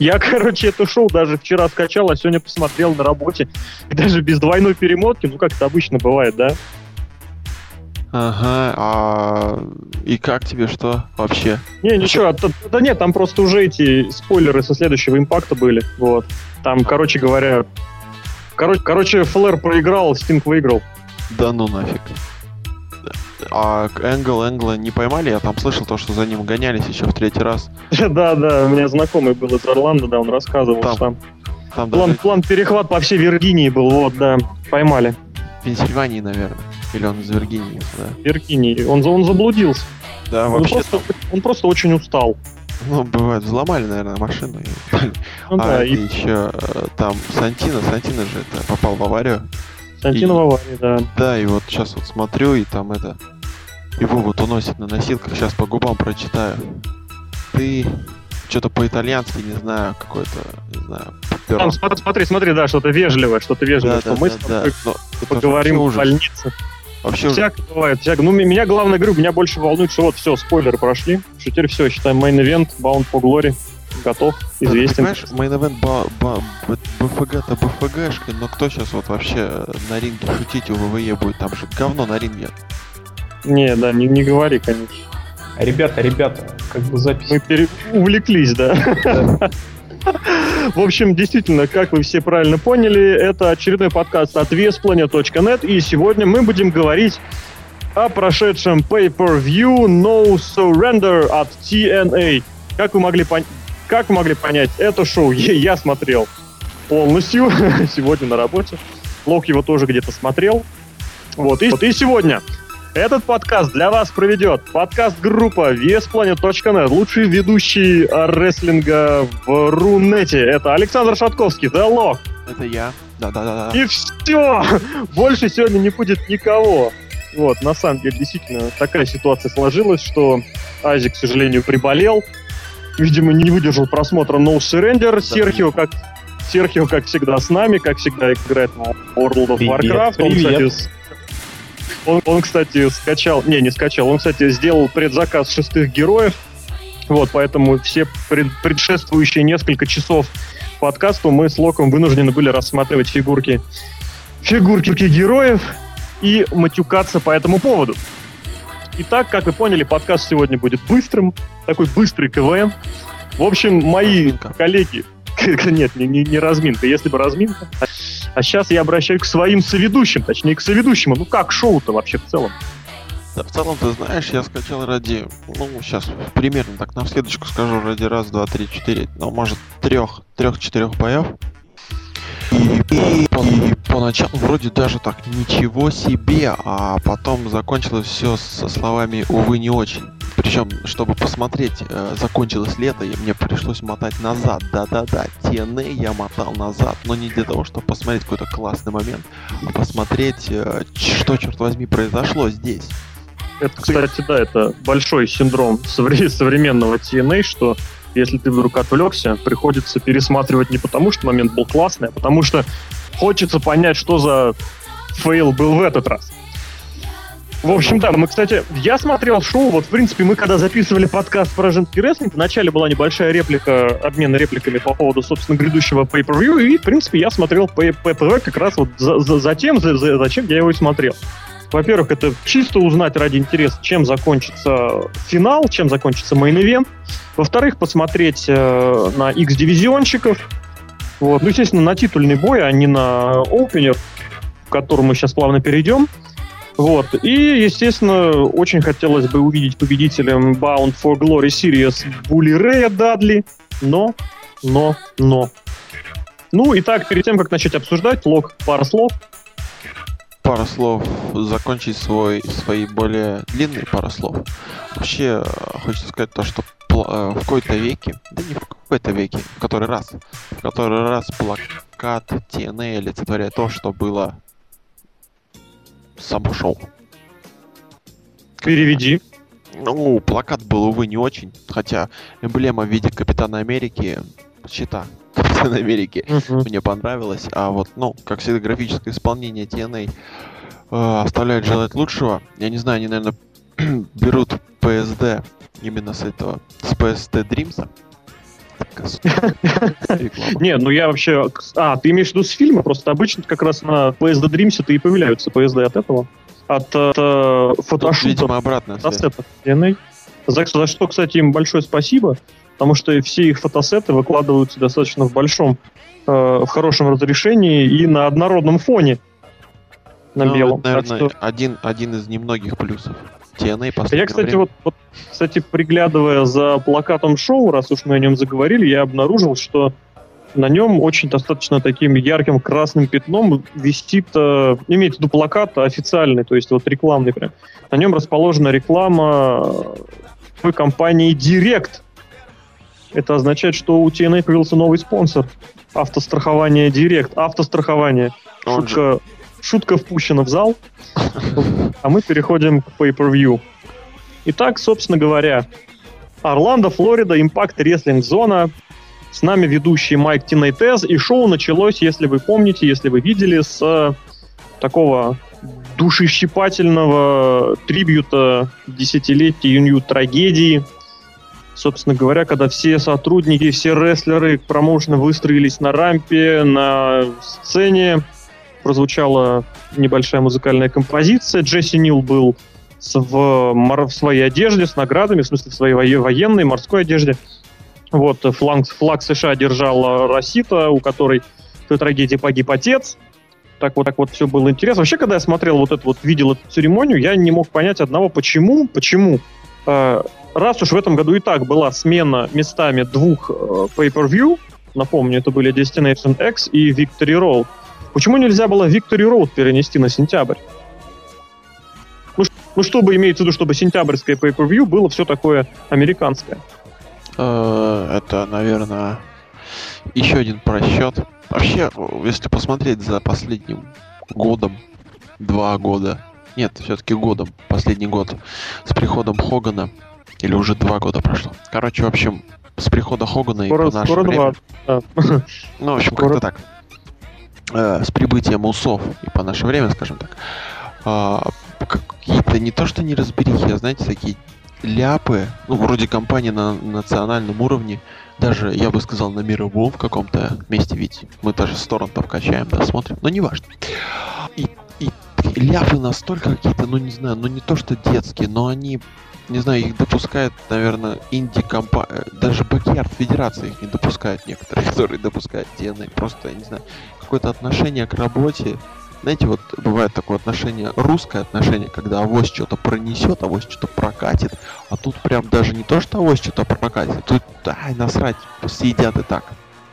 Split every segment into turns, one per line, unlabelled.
Я, короче, это шоу даже вчера скачал, а сегодня посмотрел на работе. И даже без двойной перемотки, ну, как это обычно бывает, да?
Ага, а и как тебе что вообще?
Не, ничего, а, да нет, там просто уже эти спойлеры со следующего импакта были, вот. Там, короче говоря, короче, короче, Флэр проиграл, Стинг выиграл.
Да ну нафиг. А Энгл Энгла не поймали? Я там слышал то, что за ним гонялись еще в третий раз.
Да, да, у меня знакомый был из Орландо, да, он рассказывал, там, что там, там план, даже... план перехват по всей Виргинии был, вот, да, поймали.
Пенсильвании, наверное. Или он из Виргинии, да.
Виргинии. Он, он заблудился.
Да,
он
вообще
просто, он просто очень устал.
Ну, бывает, взломали, наверное, машину. Ну, а да, и... еще э, там Сантина, Сантина же это попал в аварию.
Сантина и... в аварии, да.
Да, и вот сейчас вот смотрю, и там это... Его вот уносит на носилках, сейчас по губам прочитаю. Ты что-то по-итальянски, не знаю, какой-то, не знаю.
Там, смотри, смотри, да, что-то вежливое, что-то вежливое, да, что да, мы да, с тобой да. поговорим в больнице. Вообще всяк уже... бывает, всяк. Ну, меня, главное, говорю, меня больше волнует, что вот все, спойлеры прошли, что теперь все, считаем, event, Bound for Glory, готов, известен.
Понимаешь, main event БФГ-то БФГшка, но кто сейчас вот вообще на ринге шутить у ВВЕ будет? Там же говно на ринге.
Не, да, не, не говори, конечно.
Ребята, ребята, как бы запись.
Мы пере... увлеклись, да. В общем, действительно, как вы все правильно поняли, это очередной подкаст от vesplanet.net, и сегодня мы будем говорить о прошедшем Pay-Per-View No Surrender от TNA. Как вы могли, пон... как вы могли понять, это шоу я смотрел полностью сегодня на работе. Лок его тоже где-то смотрел. Вот, и, вот, и сегодня этот подкаст для вас проведет подкаст-группа VSPlanet.net, лучший ведущий рестлинга в Рунете. Это Александр Шатковский, The Lock.
Это я. Да-да-да.
И все! Больше сегодня не будет никого. Вот, на самом деле, действительно, такая ситуация сложилась, что Азик, к сожалению, приболел. Видимо, не выдержал просмотра No Surrender. Да, Серхио, как Серхио, как всегда, с нами, как всегда, играет в World of Warcraft. Привет. Он, кстати, он, он, кстати, скачал, не, не скачал, он, кстати, сделал предзаказ шестых героев, вот, поэтому все пред, предшествующие несколько часов подкасту мы с Локом вынуждены были рассматривать фигурки, фигурки героев и матюкаться по этому поводу. Итак, как вы поняли, подкаст сегодня будет быстрым, такой быстрый КВН. В общем, мои коллеги... Нет, не, не, не разминка. Если бы разминка... А сейчас я обращаюсь к своим соведущим, точнее, к соведущему. Ну как шоу-то вообще в целом?
Да, в целом, ты знаешь, я скачал ради, ну, сейчас примерно так на следующку скажу, ради раз, два, три, четыре, ну, может, трех, трех-четырех боев. И, поначалу вроде даже так ничего себе, а потом закончилось все со словами увы не очень. Причем, чтобы посмотреть, э, закончилось лето, и мне пришлось мотать назад. Да-да-да, TNA я мотал назад, но не для того, чтобы посмотреть какой-то классный момент, а посмотреть, э, что, черт возьми, произошло здесь.
Это, кстати, да, это большой синдром современного TNA, что если ты вдруг отвлекся, приходится пересматривать не потому, что момент был классный, а потому что хочется понять, что за fail был в этот раз. В общем, да, мы, кстати, я смотрел шоу, вот, в принципе, мы когда записывали подкаст про женский рестлинг, вначале была небольшая реплика, обмен репликами по поводу, собственно, грядущего pay-per-view, и, в принципе, я смотрел pay-per-view как раз вот за, за, за тем, за, за, зачем я его и смотрел. Во-первых, это чисто узнать ради интереса, чем закончится финал, чем закончится main event. Во-вторых, посмотреть э, на X-дивизионщиков. Вот. Ну, естественно, на титульный бой, а не на opener, к которому мы сейчас плавно перейдем. Вот. И, естественно, очень хотелось бы увидеть победителем Bound for Glory Series Були Рэя Дадли, но, но, но. Ну, и так, перед тем, как начать обсуждать, лог пара слов.
Пара слов, закончить свой, свои более длинные пара слов. Вообще, хочется сказать то, что э, в какой-то веке, да не в какой-то веке, в который раз, в который раз плакат TNA олицетворяет то, что было само шоу.
Переведи.
Ну, плакат был, увы, не очень. Хотя эмблема в виде Капитана Америки, щита Капитана Америки, uh-huh. мне понравилось. А вот, ну, как всегда, графическое исполнение TNA э, оставляет желать лучшего. Я не знаю, они, наверное, берут PSD именно с этого, с PSD Dreams.
Не, ну я вообще... А, ты имеешь в виду с фильма? Просто обычно как раз на PSD Dreams это и появляются PSD от этого. От, от э, фотошута.
Видимо, обратно.
За что, кстати, им большое спасибо, потому что все их фотосеты выкладываются достаточно в большом, э, в хорошем разрешении и на однородном фоне.
На ну, белом. Это, наверное, что... один, один из немногих плюсов.
TNA Я, кстати, время. вот, вот, кстати, приглядывая за плакатом шоу, раз уж мы о нем заговорили, я обнаружил, что на нем очень достаточно таким ярким красным пятном висит, э, имеется в виду плакат официальный, то есть вот рекламный прям. На нем расположена реклама той компании Direct. Это означает, что у TNA появился новый спонсор. Автострахование Direct. Автострахование. Шутка, шутка впущена в зал. А мы переходим к Pay-Per-View. Итак, собственно говоря, Орландо, Флорида, Impact Wrestling зона. С нами ведущий Майк Тинайтез. И шоу началось, если вы помните, если вы видели, с э, такого душещипательного трибюта десятилетия юнью трагедии. Собственно говоря, когда все сотрудники, все рестлеры промоушена выстроились на рампе, на сцене, прозвучала небольшая музыкальная композиция. Джесси Нил был в, в своей одежде с наградами, в смысле в своей военной, морской одежде. Вот, флаг, флаг США держала Росита, у которой в той трагедии погиб отец. Так вот, так вот все было интересно. Вообще, когда я смотрел вот это вот, видел эту церемонию, я не мог понять одного, почему, почему. Э, раз уж в этом году и так была смена местами двух э, pay-per-view, напомню, это были Destination X и Victory Road, Почему нельзя было Victory Road перенести на сентябрь? Ну, ну чтобы имеется в виду, чтобы сентябрьское pay-per-view было все такое американское.
Э, это, наверное, еще один просчет. Вообще, если посмотреть за последним годом, два года, нет, все-таки годом, последний год, с приходом Хогана, или уже два года прошло. Короче, в общем, с прихода Хогана скоро, и по наше время... Два. Ну, в общем, как-то так. Э, с прибытием усов и по наше время, скажем так, э, какие-то не то что не разберихи, а знаете, такие ляпы, ну, вроде компании на национальном уровне, даже, я бы сказал, на мировом в каком-то месте, ведь мы даже с торрентов качаем, да, смотрим, но неважно. И ляпы настолько какие-то, ну, не знаю, ну, не то что детские, но они не знаю, их допускает, наверное, инди компа даже Бакьярд Федерации их не допускает некоторые, которые допускают TNA. Просто, я не знаю, какое-то отношение к работе. Знаете, вот бывает такое отношение, русское отношение, когда авось что-то пронесет, авось что-то прокатит, а тут прям даже не то, что авось что-то прокатит, тут, ай, насрать, съедят и так.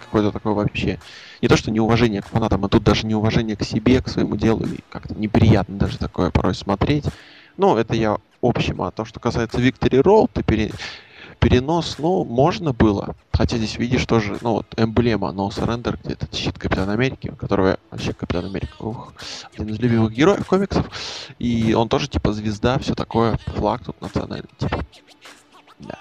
Какое-то такое вообще. Не то, что неуважение к фанатам, а тут даже неуважение к себе, к своему делу, и как-то неприятно даже такое порой смотреть. Ну, это я общем, а то, что касается Victory Road, ты пере перенос, ну, можно было. Хотя здесь видишь тоже, ну, вот, эмблема No Surrender, где этот щит Капитана Америки, которого вообще Капитан Америка, ух, один из любимых героев комиксов. И он тоже, типа, звезда, все такое, флаг тут национальный, типа.
Да.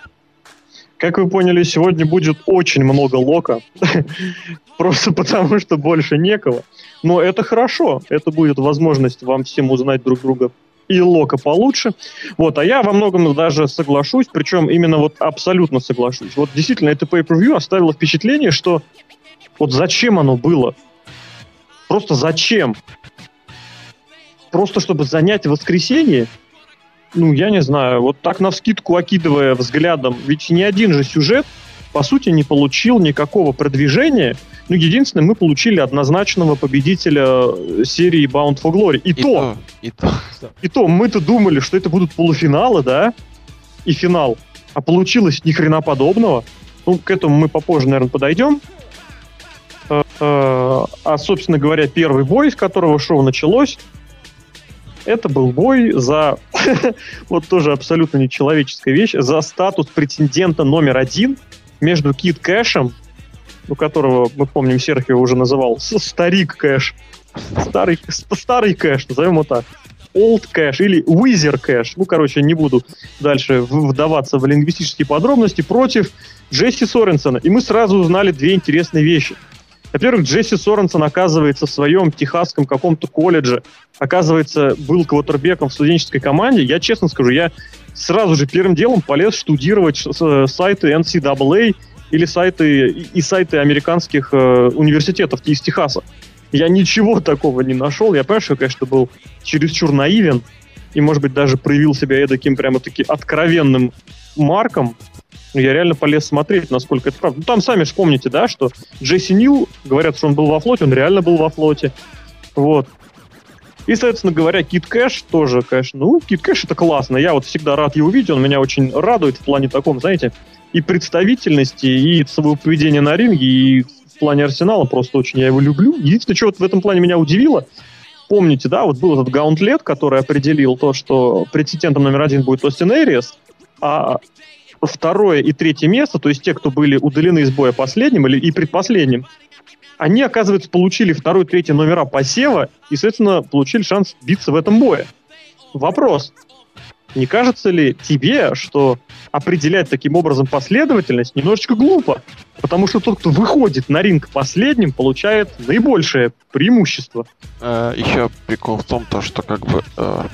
Как вы поняли, сегодня будет очень много лока. Просто потому, что больше некого. Но это хорошо. Это будет возможность вам всем узнать друг друга и Лока получше. Вот, а я во многом даже соглашусь, причем именно вот абсолютно соглашусь. Вот действительно, это pay-per-view оставило впечатление, что вот зачем оно было? Просто зачем? Просто чтобы занять воскресенье? Ну, я не знаю, вот так на вскидку окидывая взглядом, ведь ни один же сюжет, по сути, не получил никакого продвижения, ну, единственное, мы получили однозначного победителя э, серии Bound for Glory. И, и то, то, и то, и то мы-то думали, что это будут полуфиналы, да, и финал. А получилось ни хрена подобного. Ну, к этому мы попозже, наверное, подойдем. Э, э, а, собственно говоря, первый бой, с которого шоу началось, это был бой за, вот тоже абсолютно нечеловеческая вещь, за статус претендента номер один между Кит Кэшем у которого, мы помним, Серхио уже называл старик кэш. Старый, старый кэш, назовем его так. Old кэш или Wizard кэш. Ну, короче, не буду дальше вдаваться в лингвистические подробности. Против Джесси Соренсона. И мы сразу узнали две интересные вещи. Во-первых, Джесси Соренсон оказывается в своем техасском каком-то колледже, оказывается, был квотербеком в студенческой команде. Я честно скажу, я сразу же первым делом полез штудировать сайты NCAA или сайты, и сайты американских э, университетов из Техаса. Я ничего такого не нашел. Я понимаю, что я, конечно, был чересчур наивен и, может быть, даже проявил себя таким прямо-таки откровенным марком. Я реально полез смотреть, насколько это правда. Ну, там сами вспомните, да, что Джесси Нил, говорят, что он был во флоте, он реально был во флоте. Вот. И, соответственно говоря, Кит Кэш тоже, конечно, ну, Кит Кэш это классно. Я вот всегда рад его видеть, он меня очень радует в плане таком, знаете, и представительности, и своего поведения на ринге, и в плане Арсенала просто очень я его люблю. Единственное, что вот в этом плане меня удивило, помните, да, вот был этот гаунтлет, который определил то, что претендентом номер один будет Остин Эриас, а второе и третье место, то есть те, кто были удалены из боя последним или и предпоследним, они, оказывается, получили второй, третий номера посева и, соответственно, получили шанс биться в этом бое. Вопрос. Не кажется ли тебе, что определять таким образом последовательность немножечко глупо? Потому что тот, кто выходит на ринг последним, получает наибольшее преимущество.
Э, еще прикол в том, то, что как бы э,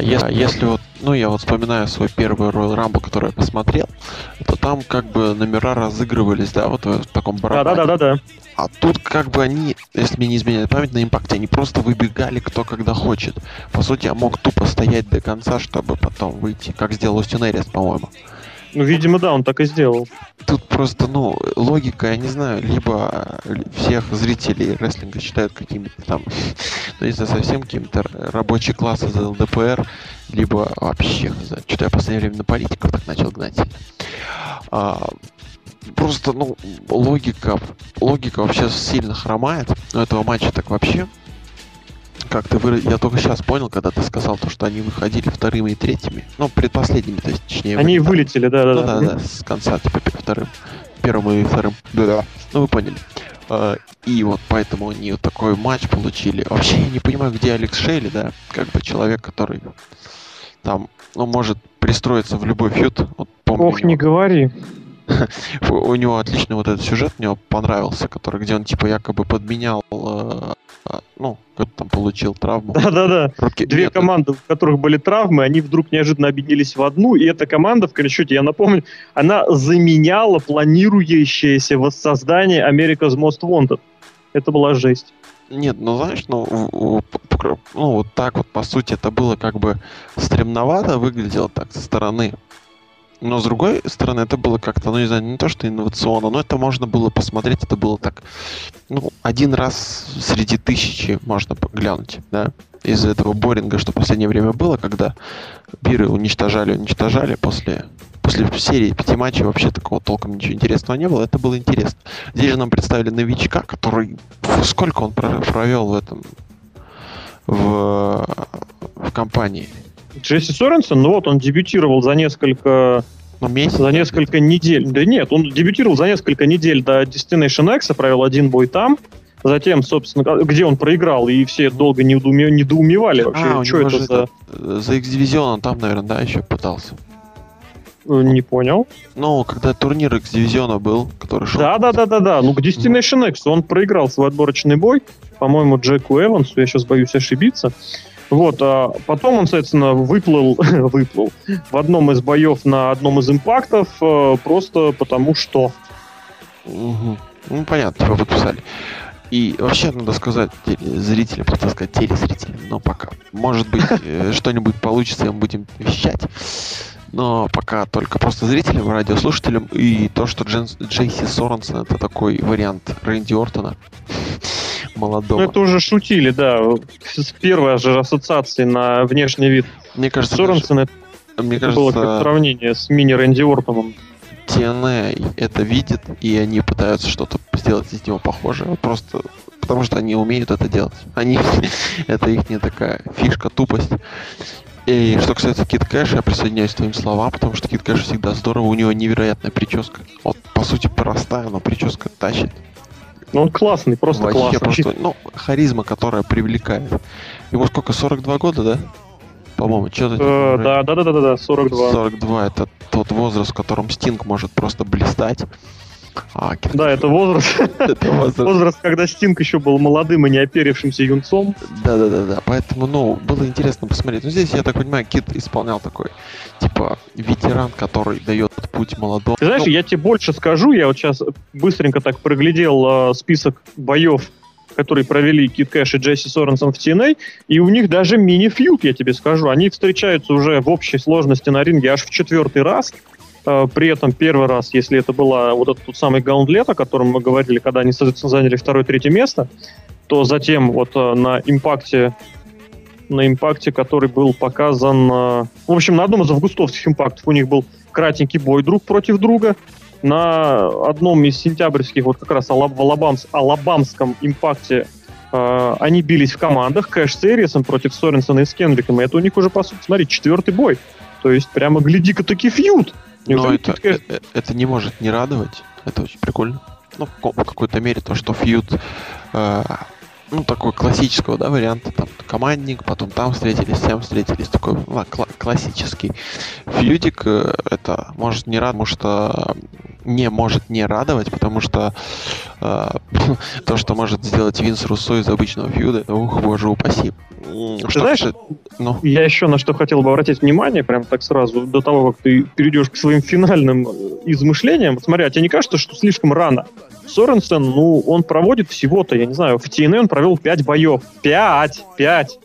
если, если вот, ну я вот вспоминаю свой первый Royal Rumble, который я посмотрел, то там как бы номера разыгрывались, да, вот в таком барабане.
Да-да-да-да.
А тут как бы они, если мне не изменяет память, на импакте они просто выбегали кто когда хочет. По сути, я мог тупо стоять до конца, чтобы потом выйти, как сделал Остин Эрис, по-моему.
Ну, видимо, да, он так и сделал.
Тут просто, ну, логика, я не знаю, либо всех зрителей рестлинга считают какими-то там, ну, не знаю, совсем какими-то рабочие классы за ЛДПР, либо вообще, что-то я в последнее время на политиков так начал гнать. А, просто, ну, логика, логика вообще сильно хромает у этого матча так вообще. Как ты вы... Я только сейчас понял, когда ты сказал то, что они выходили вторыми и третьими. Ну, предпоследними, то есть, точнее.
Они вы... вылетели, да, да,
ну, да. да, с конца, типа, вторым. Первым и вторым. Да, да. Ну, вы поняли. А, и вот поэтому они вот такой матч получили. Вообще я не понимаю, где Алекс Шейли, да, как бы человек, который там, ну, может пристроиться в любой фьют. Вот,
помню, Ох, не говори.
у него отличный вот этот сюжет мне понравился, который, где он типа якобы подменял, э, э ну, как там получил травму.
Да-да-да. Руки... Две Нет, команды, у которых были травмы, они вдруг неожиданно объединились в одну, и эта команда, в конечном я напомню, она заменяла планирующееся воссоздание America's Most Wanted. Это была жесть.
Нет, ну знаешь, ну, ну вот так вот, по сути, это было как бы стремновато выглядело так со стороны. Но с другой стороны, это было как-то, ну не знаю, не то что инновационно, но это можно было посмотреть, это было так, ну, один раз среди тысячи можно глянуть, да, из-за этого боринга, что в последнее время было, когда биры уничтожали, уничтожали после после серии пяти матчей вообще такого толком ничего интересного не было. Это было интересно. Здесь же нам представили новичка, который... Сколько он провел в этом... В, в компании?
Джесси Соренсон, ну вот он дебютировал за несколько
ну, месяц?
За несколько недель. Да нет, он дебютировал за несколько недель до Destination X, провел один бой там. Затем, собственно, где он проиграл, и все долго недоуме... недоумевали вообще, а, что это за...
Это, за X-Division он там, наверное, да, еще пытался.
Э, не понял.
Ну, когда турнир X-дивизиона был, который шел...
Да, да, да, да, да. Ну, к Destination X он проиграл свой отборочный бой, по-моему, Джеку Эвансу, я сейчас боюсь ошибиться. Вот, а потом он, соответственно, выплыл, выплыл в одном из боев на одном из импактов, э, просто потому что.
Угу. Ну, понятно, подписали. И вообще надо сказать зрителям, хотел сказать телезрителям, но пока. Может быть, э, что-нибудь получится, и мы будем вещать. Но пока только просто зрителям, радиослушателям. И то, что Джен, Джейси Соренсон это такой вариант Рэнди Ортона молодого.
Ну, это уже шутили, да. Первая же ассоциация на внешний вид
Мне кажется,
Соренсона даже, это, мне кажется, было как сравнение с мини Рэнди Ортоном.
TNA это видит, и они пытаются что-то сделать из него похожее. Просто потому что они умеют это делать. Они это их не такая фишка, тупость. И что касается Кит Кэша, я присоединяюсь к твоим словам, потому что Кит Кэш всегда здорово, у него невероятная прическа. Вот, по сути, простая, но прическа тащит.
Ну, он классный, просто Вообще классный.
Просто, ну, харизма, которая привлекает. Ему сколько, 42 года, да? По-моему, что-то...
Э, да, да, да, да, да, 42.
42 это тот возраст, в котором Стинг может просто блистать. А,
Да, это возраст,
это возраст.
возраст, когда Стинг еще был молодым и не оперившимся юнцом.
Да, да, да, да. Поэтому, ну, было интересно посмотреть. Ну, здесь, я так понимаю, Кит исполнял такой, типа, ветеран, который дает путь молодому.
Ты знаешь,
Ну,
я тебе больше скажу, я вот сейчас быстренько так проглядел э, список боев, которые провели Кит Кэш и Джесси Соренсон в TNA, и у них даже мини-фьюд, я тебе скажу. Они встречаются уже в общей сложности на ринге аж в четвертый раз. Э, При этом первый раз, если это была вот этот тот самый гаунтлет, о котором мы говорили, когда они, заняли второе-третье место, то затем вот э, на импакте на импакте, который был показан... э, В общем, на одном из августовских импактов у них был кратенький бой друг против друга. На одном из сентябрьских, вот как раз в алабамс- алабамском импакте э, они бились в командах. Кэш с против Соренсона и с. И это у них уже, по сути, смотри, четвертый бой. То есть прямо гляди-ка таки фьют.
Но это,
Кэш-
э- это не может не радовать. Это очень прикольно. Ну, в ко- в какой-то мере то, что фьюд, э, ну, такой классического, да, варианта, там, командник, потом там встретились, тем встретились, такой ла- кла- классический фьюдик, э, это может не радовать, потому что не может не радовать, потому что э, то, что может сделать Винс Руссо из обычного фьюда, это, ух, боже упаси. Что
знаешь,
касается- ну,
Я еще на что хотел бы обратить внимание, прям так сразу, до того, как ты перейдешь к своим финальным э, измышлениям. Смотри, а тебе не кажется, что слишком рано? Соренсен, ну, он проводит всего-то, я не знаю, в TNA он провел 5 боев. 5! 5!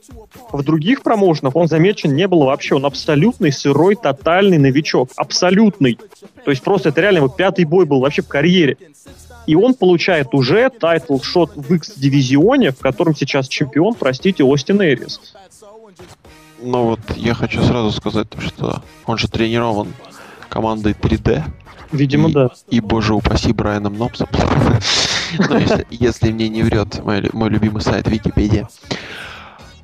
В других промоушенах он замечен не был вообще. Он абсолютный сырой, тотальный новичок. Абсолютный. То есть просто это реально его пятый бой был вообще в карьере. И он получает уже title shot в X-дивизионе, в котором сейчас чемпион, простите, Остин Эрис.
Ну вот я хочу сразу сказать, то, что он же тренирован командой 3D.
Видимо,
И-
да.
И, боже упаси, Брайаном Нопсом. Ну, если- мне не врет мой любимый сайт Википедия.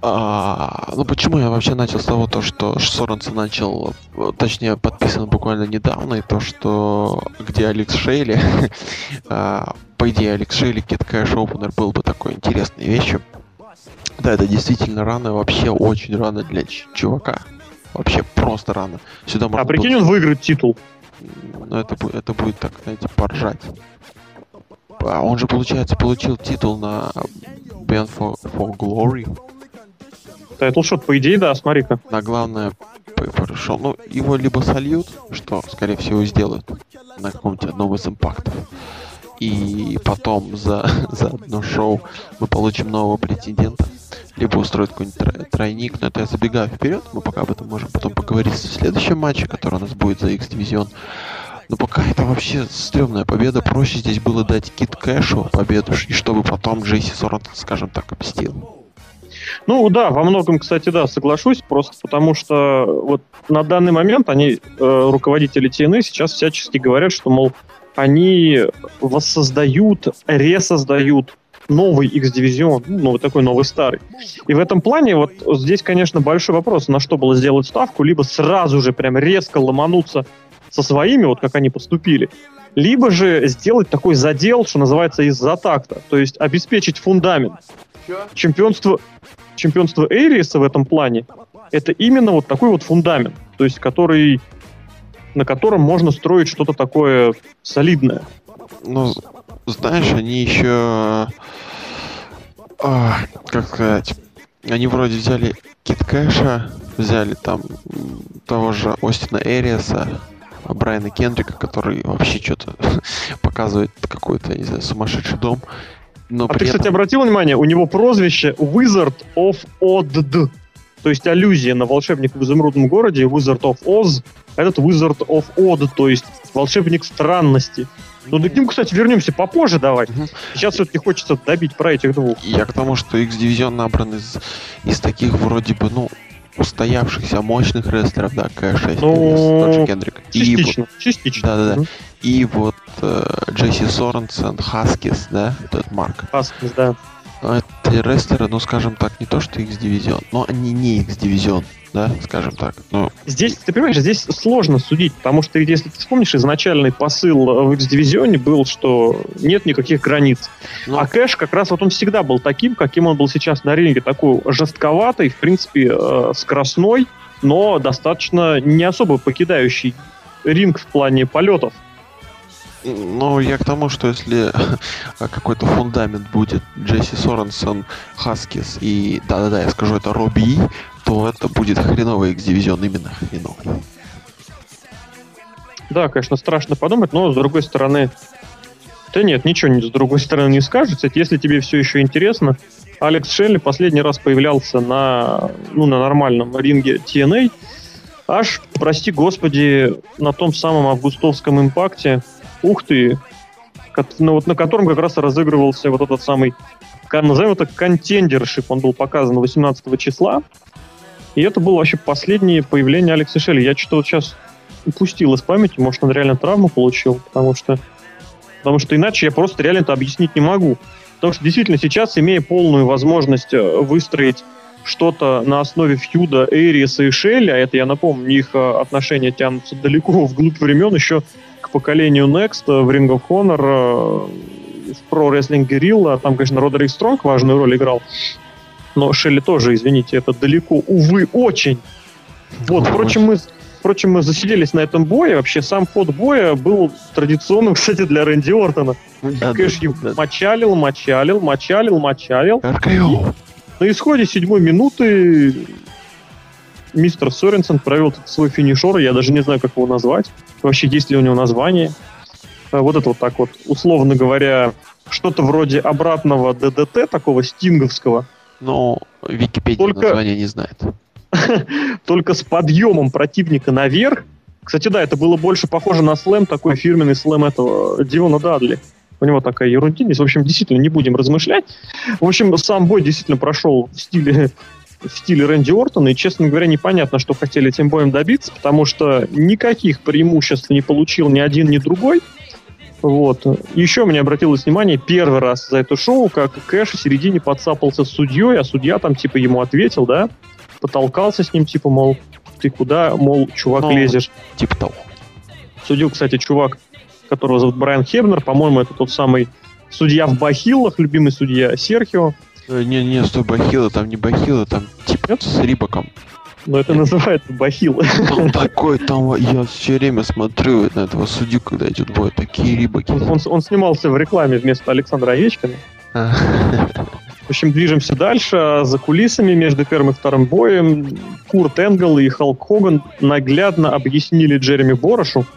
А, Ну, почему я вообще начал с того, то, что Соренсон начал, э, точнее, подписан буквально недавно, и то, что где Алекс Шейли, а, по идее, Алекс Шейли, Кит Кэш Опенер был бы такой интересной вещью. Да, это действительно рано, вообще очень рано для ч- чувака. Вообще просто рано. Сюда можно
А
было-
прикинь, он выиграет титул.
ну, это, это будет так, знаете, поржать. А он же, получается, получил титул на Band for, for Glory.
Тайтлшот, по идее, да, смотри-ка.
На главное п- прошел. Ну, его либо сольют, что, скорее всего, сделают на каком-нибудь одном из импактов. И потом за, за одно шоу мы получим нового претендента. Либо устроить какой-нибудь тро- тройник. Но это я забегаю вперед. Мы пока об этом можем потом поговорить в следующем матче, который у нас будет за X-дивизион. Но пока это вообще стрёмная победа. Проще здесь было дать Кит Кэшу победу, и чтобы потом Джейси Сорнтон, скажем так, обстил.
Ну да, во многом, кстати, да, соглашусь, просто потому что вот на данный момент они, э, руководители TNA, сейчас всячески говорят, что, мол, они воссоздают, ресоздают новый X-дивизион, ну, вот такой новый старый. И в этом плане вот здесь, конечно, большой вопрос, на что было сделать ставку, либо сразу же прям резко ломануться со своими, вот как они поступили, либо же сделать такой задел, что называется, из-за такта, то есть обеспечить фундамент. Чемпионство, чемпионство Эйриса в этом плане это именно вот такой вот фундамент, то есть который на котором можно строить что-то такое солидное.
Ну, знаешь, они еще... а, как сказать... Они вроде взяли Кит Кэша, взяли там того же Остина Эриаса, а Брайана Кендрика, который вообще что-то показывает какой-то, не знаю, сумасшедший дом. Но
А ты, кстати,
этом-
обратил внимание, у него прозвище Wizard of Odd. То есть аллюзия на волшебника в изумрудном городе, Wizard of Oz, этот Wizard of Odd, то есть волшебник странности. Ну, к ним, кстати, вернемся попозже давай. Сейчас все-таки хочется добить про этих двух.
Я к тому, что X-дивизион набран из, из таких вроде бы, ну, устоявшихся мощных рестлеров, да, Кэша,
Ну,
тот же Кендрик. И вот-
Частично, частично.
Да-да-да.
Мгм.
И вот э, Джесси Соренсен, Хаскис, да, вот этот Марк.
Хаскинс, да.
Это рестлеры, ну, скажем так, не то, что X-дивизион, но они не X-дивизион, да, скажем так. Ну,
Здесь, ты понимаешь, здесь сложно судить, потому что если ты вспомнишь, изначальный посыл в X-дивизионе был, что нет никаких границ.
Ну.
А Кэш как раз вот он всегда был таким, каким он был сейчас на ринге, такой жестковатый, в принципе, э, скоростной, но достаточно не особо покидающий ринг в плане полетов.
Ну, я к тому, что если какой-то фундамент будет Джесси Соренсон, Хаскис и, да-да-да, я скажу, это Робби, то это будет хреновый X-дивизион, именно хреновый.
Да, конечно, страшно подумать, но с другой стороны, да нет, ничего с другой стороны не скажется. Если тебе все еще интересно, Алекс Шелли последний раз появлялся на, ну, на нормальном ринге TNA, аж, прости господи, на том самом августовском импакте, ух ты, ну, вот на котором как раз разыгрывался вот этот самый, назовем это контендершип, он был показан 18 числа, и это было вообще последнее появление Алекса Шелли. Я что-то вот сейчас упустил из памяти, может, он реально травму получил, потому что, потому что иначе я просто реально это объяснить не могу. Потому что действительно сейчас, имея полную возможность э, выстроить что-то на основе фьюда Эриса и Шелли, а это, я напомню, их э, отношения тянутся далеко вглубь времен, еще к поколению Next э, в Ring of Honor, в Pro Wrestling Guerrilla, там, конечно, Родерик Стронг важную роль играл, но Шелли тоже, извините, это далеко, увы, очень. Вот, впрочем, мы Впрочем, мы засиделись на этом бое. Вообще, сам ход боя был традиционным, кстати, для Рэнди Ортона. Да, Кэш да, да. мочалил, мочалил, мочалил, мочалил. РКО. На исходе седьмой минуты мистер Соренсон провел свой финишер. Я даже не знаю, как его назвать. Вообще, есть ли у него название. А вот это вот так вот, условно говоря, что-то вроде обратного ДДТ, такого стинговского.
Но Википедия Только... название не знает.
только с подъемом противника наверх. Кстати, да, это было больше похоже на слэм, такой фирменный слэм этого Диона Дадли. У него такая ерундинность. В общем, действительно, не будем размышлять. В общем, сам бой действительно прошел в стиле в стиле Рэнди Ортона, и, честно говоря, непонятно, что хотели этим боем добиться, потому что никаких преимуществ не получил ни один, ни другой. Вот. Еще мне обратилось внимание первый раз за это шоу, как Кэш в середине подцапался с судьей, а судья там типа ему ответил, да, потолкался с ним, типа, мол, ты куда, мол, чувак, ну, лезешь.
Типа того.
Судил, кстати, чувак, которого зовут Брайан Хебнер, по-моему, это тот самый судья в Бахиллах, любимый судья Серхио.
Э, стой, Бахилы, там не Бахилы, там Нет? с Рибаком.
Но это называется Бахилы.
Там такой, там я все время смотрю на этого судью, когда идет бой, такие Рибаки.
Он, он, он снимался в рекламе вместо Александра Овечкина. А. В общем, движемся дальше. За кулисами между первым и вторым боем Курт Энгл и Халк Хоган наглядно объяснили Джереми Борошу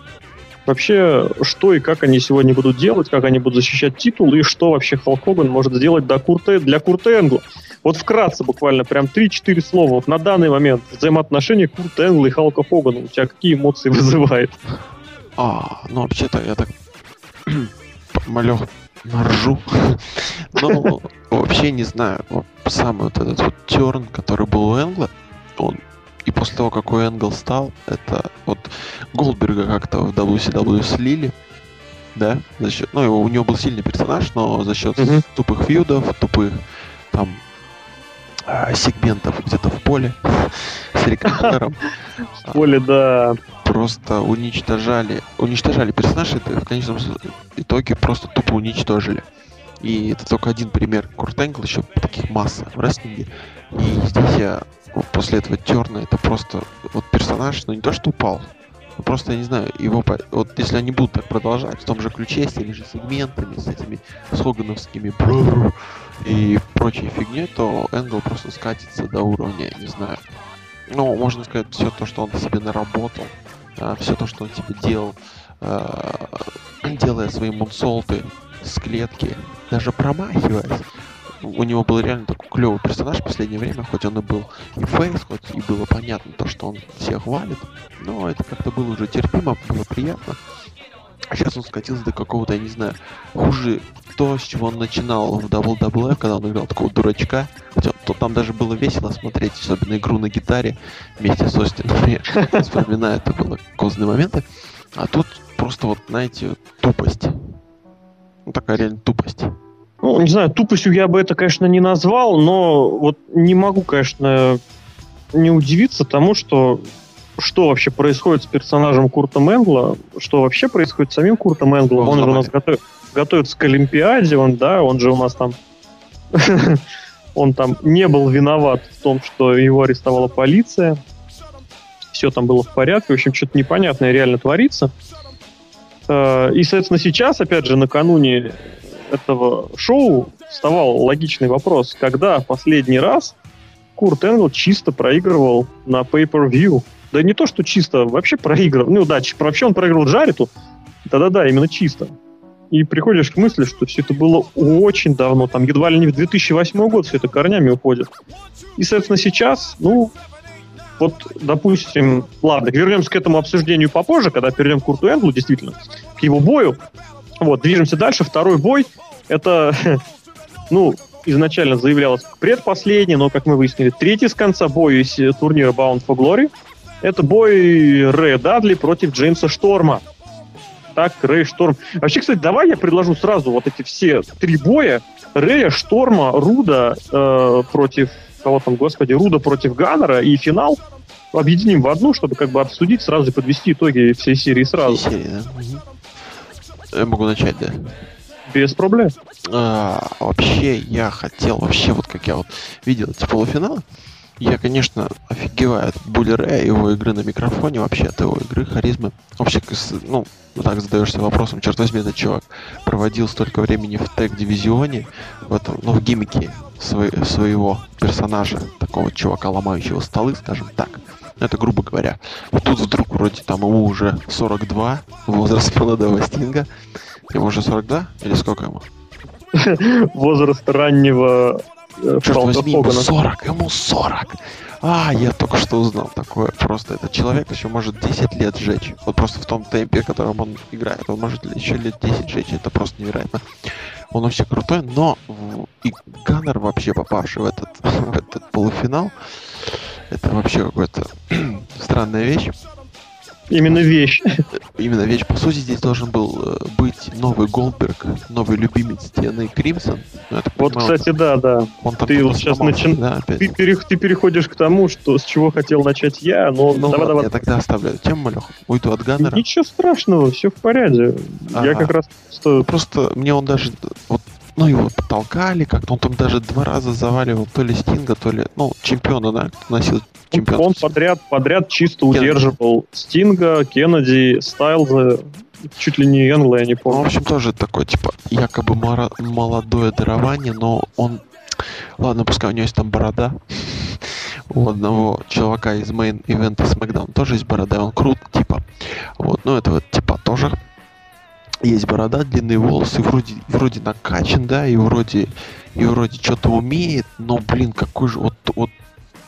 вообще, что и как они сегодня будут делать, как они будут защищать титул, и что вообще Халк Хоган может сделать для Курта, для Курта Энгла. Вот вкратце буквально, прям 3-4 слова. Вот на данный момент взаимоотношения Курта Энгла и Халка Хогана у тебя какие эмоции вызывает?
А, ну вообще-то я так малек наржу. Ну, вообще не знаю. Самый вот этот вот терн, который был у Энгла, он и после того, как у Энгл стал, это вот Голдберга как-то в WCW слили, да, за счет, ну, у него был сильный персонаж, но за счет mm-hmm. тупых фьюдов, тупых там а, сегментов где-то в поле с рекордером.
В поле, да.
Просто уничтожали, уничтожали персонажа, это в конечном итоге просто тупо уничтожили. И это только один пример. Курт Энгл еще таких масса в рестлинге. И здесь я после этого Терна это просто вот персонаж, ну не то что упал, ну, просто, я не знаю, его, вот если они будут так продолжать в том же ключе, с теми же сегментами, с этими с Хогановскими и прочей фигней, то Энгл просто скатится до уровня, не знаю. Ну, можно сказать, все то, что он себе наработал, а, все то, что он тебе делал, а, делая свои мунсолты с клетки, даже промахиваясь, у него был реально такой клевый персонаж в последнее время, хоть он и был и фейс, хоть и было понятно то, что он всех валит, но это как-то было уже терпимо, было приятно. А сейчас он скатился до какого-то, я не знаю, хуже то, с чего он начинал в WWE, когда он играл такого дурачка. Хотя то там даже было весело смотреть, особенно игру на гитаре вместе с Остином. Я вспоминаю, это было козные моменты. А тут просто вот, знаете, тупость. Ну, такая реально тупость.
Ну, не знаю, тупостью я бы это, конечно, не назвал, но вот не могу, конечно, не удивиться тому, что что вообще происходит с персонажем Курта Мэнгла, что вообще происходит с самим Куртом Мэнглом. Он же у нас готов, готовится к Олимпиаде, он, да, он же у нас там... он там не был виноват в том, что его арестовала полиция. Все там было в порядке. В общем, что-то непонятное реально творится. Э, и, соответственно, сейчас, опять же, накануне этого шоу вставал логичный вопрос, когда последний раз Курт Энгл чисто проигрывал на Pay-Per-View. Да не то, что чисто, вообще проигрывал. Ну да, вообще он проигрывал Джариту. Да-да-да, именно чисто. И приходишь к мысли, что все это было очень давно, там едва ли не в 2008 год все это корнями уходит. И, соответственно, сейчас, ну, вот, допустим, ладно, вернемся к этому обсуждению попозже, когда перейдем к Курту Энглу, действительно, к его бою. Вот, движемся дальше. Второй бой, это, ну, изначально заявлялось предпоследний, но, как мы выяснили, третий с конца бой из турнира Bound for Glory. Это бой Рэя Дадли против Джеймса Шторма. Так, Рэй Шторм. Вообще, кстати, давай я предложу сразу вот эти все три боя. Рэя, Шторма, Руда э, против кого там, господи, Руда против Ганнера и финал объединим в одну, чтобы как бы обсудить сразу и подвести итоги всей серии сразу. Всей серии,
да? Я могу начать, да?
Без проблем.
А, вообще, я хотел, вообще, вот как я вот видел эти полуфиналы, я, конечно, офигеваю от Буллера его игры на микрофоне, вообще от его игры, харизмы. Вообще, ну, так задаешься вопросом, черт возьми, этот чувак проводил столько времени в тег-дивизионе, в этом, ну, в гиммике свой, своего персонажа, такого чувака, ломающего столы, скажем так. Это грубо говоря. И тут вдруг вроде там ему уже 42, возраст молодого Стинга. Ему уже 42? Или сколько ему?
Возраст раннего
э, Черт возьми, ему 40, ему 40. А, я только что узнал такое. Просто этот человек еще может 10 лет жечь. Вот просто в том темпе, в котором он играет. Он может еще лет 10 жечь. Это просто невероятно. Он вообще крутой, но и Ганнер вообще попавший в этот, в этот полуфинал, это вообще какая-то странная вещь.
Именно вещь.
Именно вещь. По сути, здесь должен был э, быть новый Голдберг, новый любимец стены Кримсон.
Ну, вот, понимаю, кстати, он, да, да. Он ты вот сейчас начин... да, ты, пере... ты переходишь к тому, что с чего хотел начать я, но
ну, давай, ладно, давай. Я тогда оставляю тему, Малех. Уйду от Ганнера.
Ничего страшного, все в порядке. Ага. Я как раз
просто... Просто мне он даже... Вот ну, его потолкали как-то, он там даже два раза заваливал то ли Стинга, то ли, ну, чемпиона, да, носил
чемпион. Он подряд, подряд чисто Кеннеди. удерживал Стинга, Кеннеди, Стайлза, чуть ли не Энгла, я не помню.
Ну, в общем, тоже такой, типа, якобы молодое дарование, но он... Ладно, пускай у него есть там борода. У одного чувака из main event а SmackDown тоже есть борода, он крут, типа. Вот, ну, это вот, типа, тоже есть борода, длинные волосы, вроде, вроде накачан, да, и вроде, и вроде что-то умеет, но, блин, какой же, вот, вот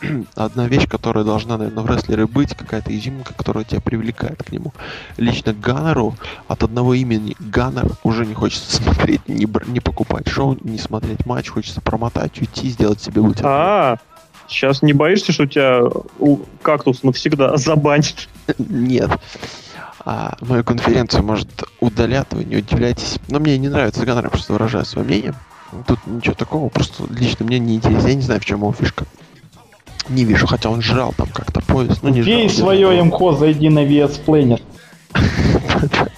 одна вещь, которая должна, наверное, в рестлере быть, какая-то изюминка, которая тебя привлекает к нему. Лично Ганнеру от одного имени Ганнер уже не хочется смотреть, не, не покупать шоу, не смотреть матч, хочется промотать, уйти, сделать себе бутерброд.
А, сейчас не боишься, что тебя кактус навсегда забанит?
Нет. А мою конференцию может удалят, вы не удивляйтесь. Но мне не нравится Ганнер, просто выражаю свое мнение. Тут ничего такого, просто лично мне не интересно. Я не знаю, в чем его фишка. Не вижу, хотя он жрал там как-то поезд. Ну, не
Бей жрал, свое МХО, зайди на VS Planner.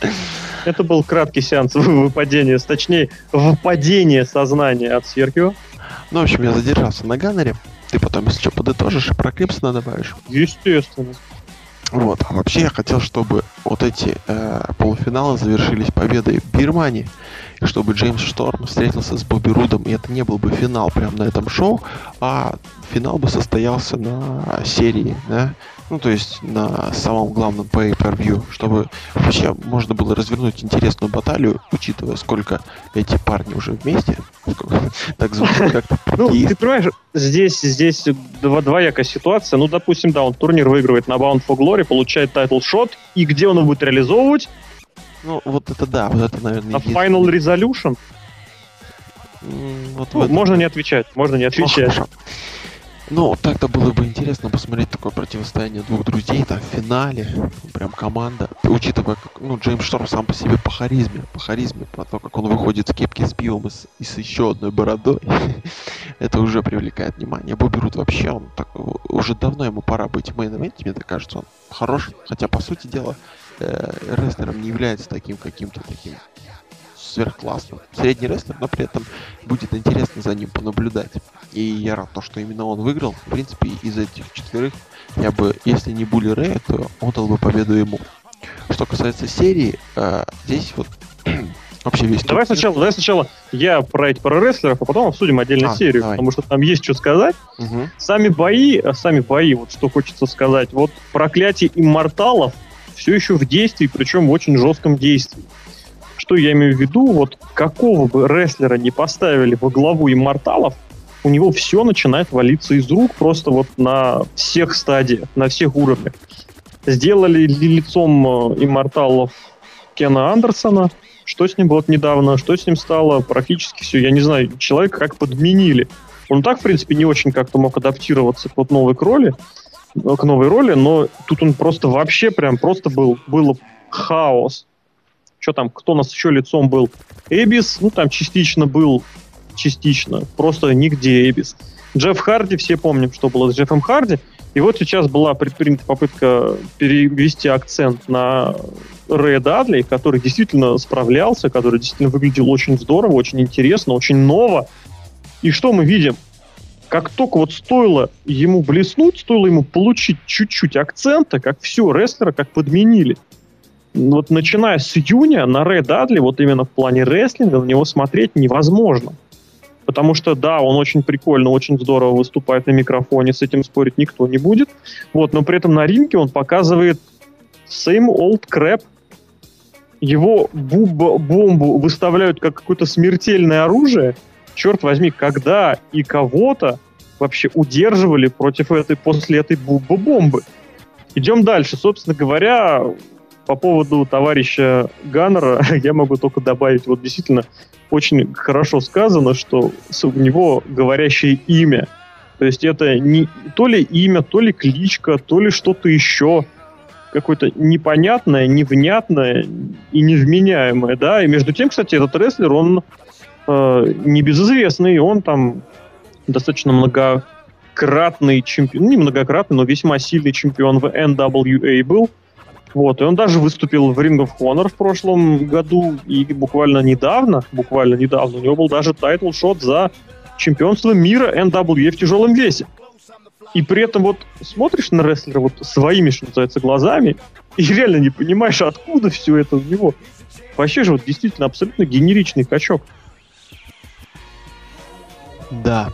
Это был краткий сеанс выпадения, точнее, выпадения сознания от Серхио.
Ну, в общем, я задержался на Ганнере. Ты потом, если что, подытожишь и про Кримсона добавишь.
Естественно.
Вот. А вообще я хотел, чтобы вот эти э, полуфиналы завершились победой Бирмании и чтобы Джеймс Шторм встретился с Бобби Рудом, и это не был бы финал прямо на этом шоу, а финал бы состоялся на series, да, ну, то есть на самом главном pay-per-view, чтобы вообще можно было развернуть интересную баталию, учитывая, сколько эти парни уже вместе.
Так звучит как-то. Ну, ты понимаешь, здесь, здесь два, двоякая ситуация. Ну, допустим, да, он турнир выигрывает на Bound for Glory, получает title shot, и где он его будет реализовывать?
Ну, вот это да, вот это, наверное,
А Final Resolution? Вот ну, можно не отвечать, можно не отвечать. Ну,
так-то было бы интересно посмотреть такое противостояние двух друзей, там, в финале, прям команда, учитывая, как, ну, Джеймс Шторм сам по себе по харизме, по харизме, по тому, как он выходит в кепке с пивом и с, и с еще одной бородой, это уже привлекает внимание. Бобби Рут вообще, он так, уже давно ему пора быть мейн мне так кажется, он хорош, хотя, по сути дела, э, рестлером не является таким каким-то таким сверхклассным. Средний рестлер, но при этом будет интересно за ним понаблюдать. И я рад, то, что именно он выиграл. В принципе, из этих четверых я бы, если не Були Рэя, то отдал бы победу ему. Что касается серии, э, здесь вот вообще весь...
Давай сначала, давай сначала я про эти про рестлеров, а потом обсудим отдельно
А,
серию,
давай.
потому что там есть что сказать.
Мгм.
Сами бои, сами бои, вот что хочется сказать, вот проклятие имморталов все еще в действии, причем в очень жестком действии. Что я имею в виду, вот какого бы рестлера не поставили во главу имморталов, у него все начинает валиться из рук просто вот на всех стадиях, на всех уровнях. Сделали ли лицом э, имморталов Кена Андерсона, что с ним вот недавно, что с ним стало, практически все, я не знаю, человека как подменили. Он так, в принципе, не очень как-то мог адаптироваться к вот новой роли, к новой роли, но тут он просто вообще прям просто был, было хаос. Что там, кто у нас еще лицом был? Эбис, ну там частично был, частично, просто нигде Эбис. Джефф Харди, все помним, что было с Джеффом Харди. И вот сейчас была предпринята попытка перевести акцент на Рэя Дадли, который действительно справлялся, который действительно выглядел очень здорово, очень интересно, очень ново. И что мы видим? Как только вот стоило ему блеснуть, стоило ему получить чуть-чуть акцента, как все, рестлера как подменили. Вот начиная с июня на Рэя Дадли, вот именно в плане рестлинга, на него смотреть невозможно. Потому что, да, он очень прикольно, очень здорово выступает на микрофоне, с этим спорить никто не будет. Вот, но при этом на ринге он показывает same old crap. Его буба- бомбу выставляют как какое-то смертельное оружие. Черт возьми, когда и кого-то вообще удерживали против этой, после этой буба-бомбы. Идем дальше. Собственно говоря, по поводу товарища Ганнера я могу только добавить, вот действительно очень хорошо сказано, что у него говорящее имя. То есть это не то ли имя, то ли кличка, то ли что-то еще какое-то непонятное, невнятное и невменяемое, да. И между тем, кстати, этот рестлер, он э, небезызвестный, он там достаточно многократный чемпион, ну, не многократный, но весьма сильный чемпион в NWA был. Вот, и он даже выступил в Ring of Honor в прошлом году, и буквально недавно, буквально недавно, у него был даже title shot за чемпионство мира NWA в тяжелом весе. И при этом вот смотришь на рестлера вот своими, что называется, глазами, и реально не понимаешь, откуда все это у него. Вообще же вот действительно абсолютно генеричный качок.
Да.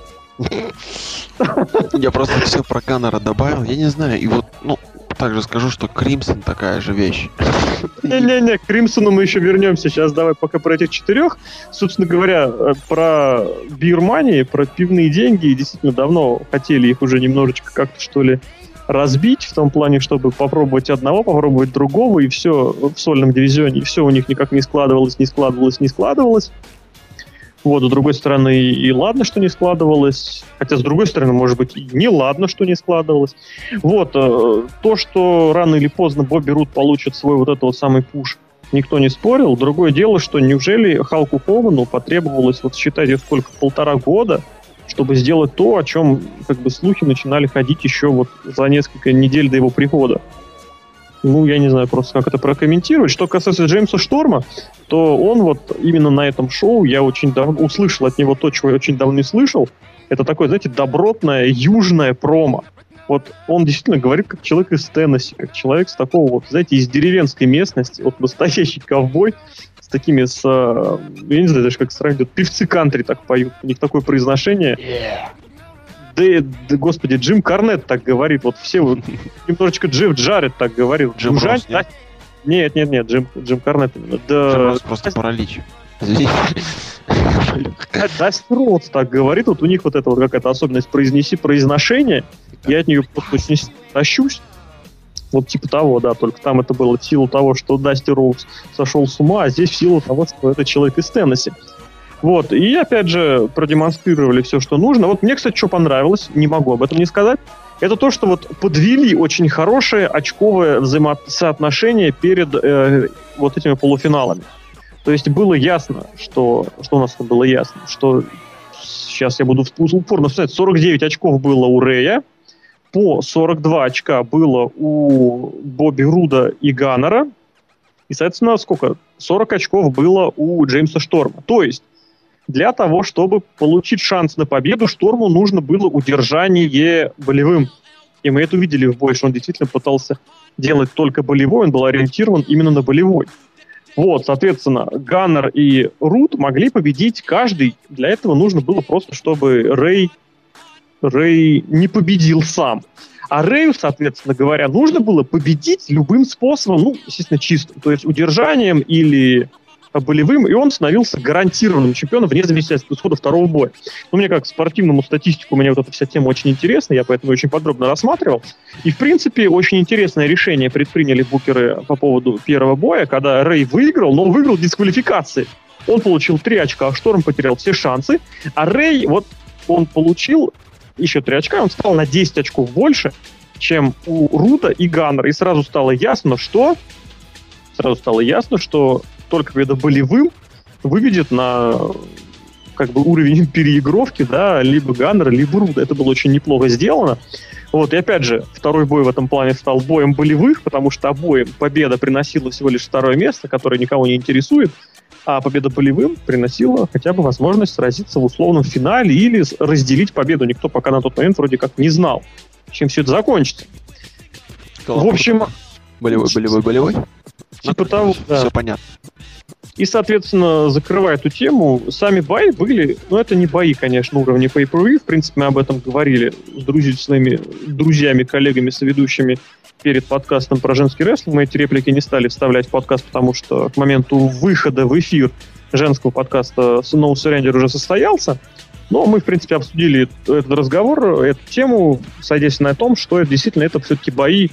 Я просто все про Ганнера добавил. Я не знаю, и вот, ну, также скажу, что Кримсон такая же вещь.
Не-не-не, к Кримсону мы еще вернемся. Сейчас давай пока про этих четырех. Собственно говоря, э, про бирмании, про пивные деньги. Действительно, давно хотели их уже немножечко как-то, что ли, разбить в том плане, чтобы попробовать одного, попробовать другого, и все в сольном дивизионе, и все у них никак не складывалось, не складывалось, не складывалось. Вот, с другой стороны, и, ладно, что не складывалось. Хотя, с другой стороны, может быть, и не ладно, что не складывалось. Вот, э, то, что рано или поздно Бобби Рут получит свой вот этот вот самый пуш, никто не спорил. Другое дело, что неужели Халку Хогану потребовалось, вот считайте, сколько, полтора года, чтобы сделать то, о чем как бы слухи начинали ходить еще вот за несколько недель до его прихода. Ну, я не знаю просто, как это прокомментировать. Что касается Джеймса Шторма, то он вот именно на этом шоу, я очень давно услышал от него то, чего я очень давно не слышал. Это такое, знаете, добротное южное промо. Вот он действительно говорит как человек из Теннесси, как человек с такого вот, знаете, из деревенской местности, вот настоящий ковбой, с такими, с, э, я не знаю даже как сравнить, вот певцы кантри так поют, у них такое произношение. Да, да, господи, Джим Карнет так говорит, вот все вот, немножечко Джефф Джаред так говорил.
Джим
Джужань,
Росс, нет?
да? Нет, нет, нет, Джим, Джим Карнет именно. Да,
Джим Росс просто паралич. Извини.
Да, Дасти Роудс так говорит, вот у них вот это вот какая-то особенность произнеси, произношения, я от нее просто очень тащусь. Вот типа того, да, только там это было в силу того, что Дасти Роудс сошел с ума, а здесь в силу того, что это человек из Теннесси. Вот, и опять же продемонстрировали все, что нужно. Вот мне, кстати, что понравилось, не могу об этом не сказать, это то, что вот подвели очень хорошее очковое взаимосоотношение перед э, вот этими полуфиналами. То есть было ясно, что... Что у нас там было ясно? Что сейчас я буду упорно вспоминать. 49 очков было у Рэя, по 42 очка было у Бобби Руда и Ганнера, и, соответственно, сколько? 40 очков было у Джеймса Шторма. То есть для того, чтобы получить шанс на победу, Шторму нужно было удержание болевым. И мы это увидели в бою, что он действительно пытался делать только болевой, он был ориентирован именно на болевой. Вот, соответственно, Ганнер и Рут могли победить каждый. Для этого нужно было просто, чтобы Рэй, Рэй не победил сам. А Рэю, соответственно говоря, нужно было победить любым способом, ну, естественно, чистым, то есть удержанием или болевым, и он становился гарантированным чемпионом вне зависимости от исхода второго боя. Ну, мне как спортивному статистику, мне вот эта вся тема очень интересна, я поэтому очень подробно рассматривал. И, в принципе, очень интересное решение предприняли букеры по поводу первого боя, когда Рэй выиграл, но выиграл дисквалификации. Он получил три очка, а Шторм потерял все шансы, а Рэй, вот он получил еще три очка, он стал на 10 очков больше, чем у Рута и Ганнера. И сразу стало ясно, что сразу стало ясно, что только когда болевым выведет на как бы уровень переигровки, да, либо Ганнера, либо Руда. Это было очень неплохо сделано. Вот, и опять же, второй бой в этом плане стал боем болевых, потому что обоим победа приносила всего лишь второе место, которое никого не интересует, а победа болевым приносила хотя бы возможность сразиться в условном финале или разделить победу. Никто пока на тот момент вроде как не знал, чем все это закончится.
В общем... Болевой, болевой, болевой?
Типа того,
да. Все понятно.
И, соответственно, закрывая эту тему, сами бои были, ну, это не бои, конечно, уровня pay per. В принципе, мы об этом говорили с, друзьями, с друзьями, коллегами, соведущими перед подкастом про женский рестлинг. Мы эти реплики не стали вставлять в подкаст, потому что к моменту выхода в эфир женского подкаста No Surrender уже состоялся. Но мы, в принципе, обсудили этот разговор, эту тему, садясь на том, что это действительно это все-таки бои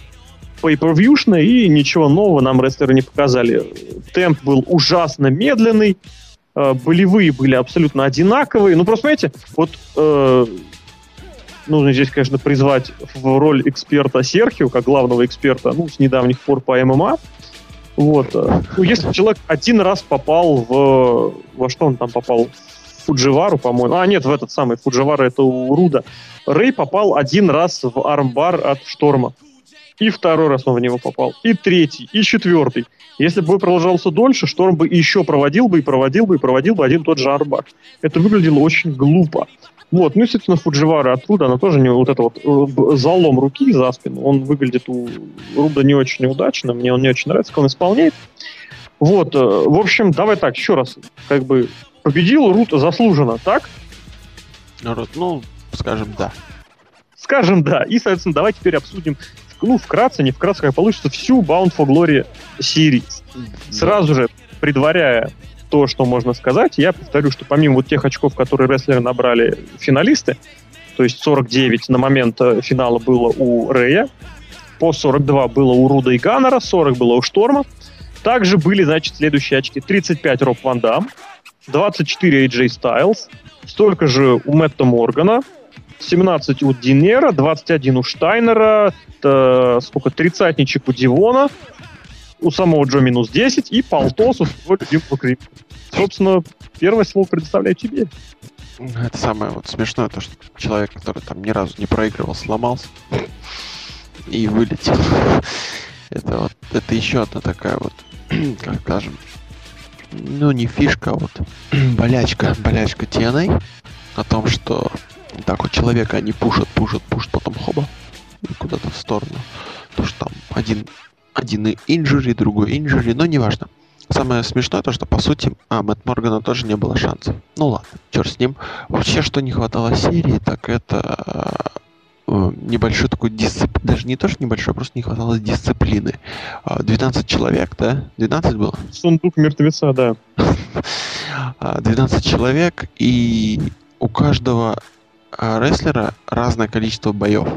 pay-per-viewшно, и ничего нового нам рестлеры не показали. Темп был ужасно медленный, э, болевые были абсолютно одинаковые. Ну, просто, понимаете, вот э, нужно здесь, конечно, призвать в роль эксперта Серхио, как главного эксперта, ну, с недавних пор по ММА. Вот. Э, ну, если человек один раз попал в... Во что он там попал? В Фудживару, по-моему. А, нет, в этот самый Фудживара это у Руда. Рэй попал один раз в армбар от Шторма. И второй раз он в него попал. И третий, и четвертый. Если бы продолжался дольше, Шторм бы еще проводил бы, и проводил бы, и проводил бы один тот же арбак. Это выглядело очень глупо. Вот, ну, естественно, Фудживара оттуда, она тоже не вот это вот э, залом руки за спину, он выглядит у Руда не очень неудачно, мне он не очень нравится, как он исполняет. Вот, э, в общем, давай так, еще раз, как бы победил Рут заслуженно, так?
Ну, скажем, да.
Скажем, да. И, соответственно, давай теперь обсудим ну, вкратце, не вкратце, как получится, всю Bound for Glory Series. Сразу же, предваряя то, что можно сказать, я повторю, что помимо вот тех очков, которые рестлеры набрали финалисты, то есть 49 на момент э, финала было у Рэя, по 42 было у Руда и Ганнера, 40 было у Шторма. Также были, значит, следующие очки. 35 Роб Ван Дам, 24 AJ Styles, столько же у Мэтта Моргана, 17 у Динера, 21 у Штайнера, сколько, тридцатничек у Дивона, у самого Джо минус 10 и Полтос у своего любимого Крип. Собственно, первое слово предоставляю тебе.
Это самое вот смешное, то, что человек, который там ни разу не проигрывал, сломался и вылетел. Это вот, это еще одна такая вот, как скажем, ну не фишка, а вот болячка, болячка TNA о том, что так вот человека они пушат, пушат, пушат, потом хоба, и куда-то в сторону. То, что там один, один инжури, другой инжури, но неважно. Самое смешное то, что по сути, а, Мэтт Моргана тоже не было шансов. Ну ладно, черт с ним. Вообще, что не хватало серии, так это э, небольшой такой дисциплины, даже не то, что небольшой, а просто не хватало дисциплины. 12 а, человек, да? 12 было?
Сундук мертвеца, да.
12 а, человек, и у каждого рестлера разное количество боев.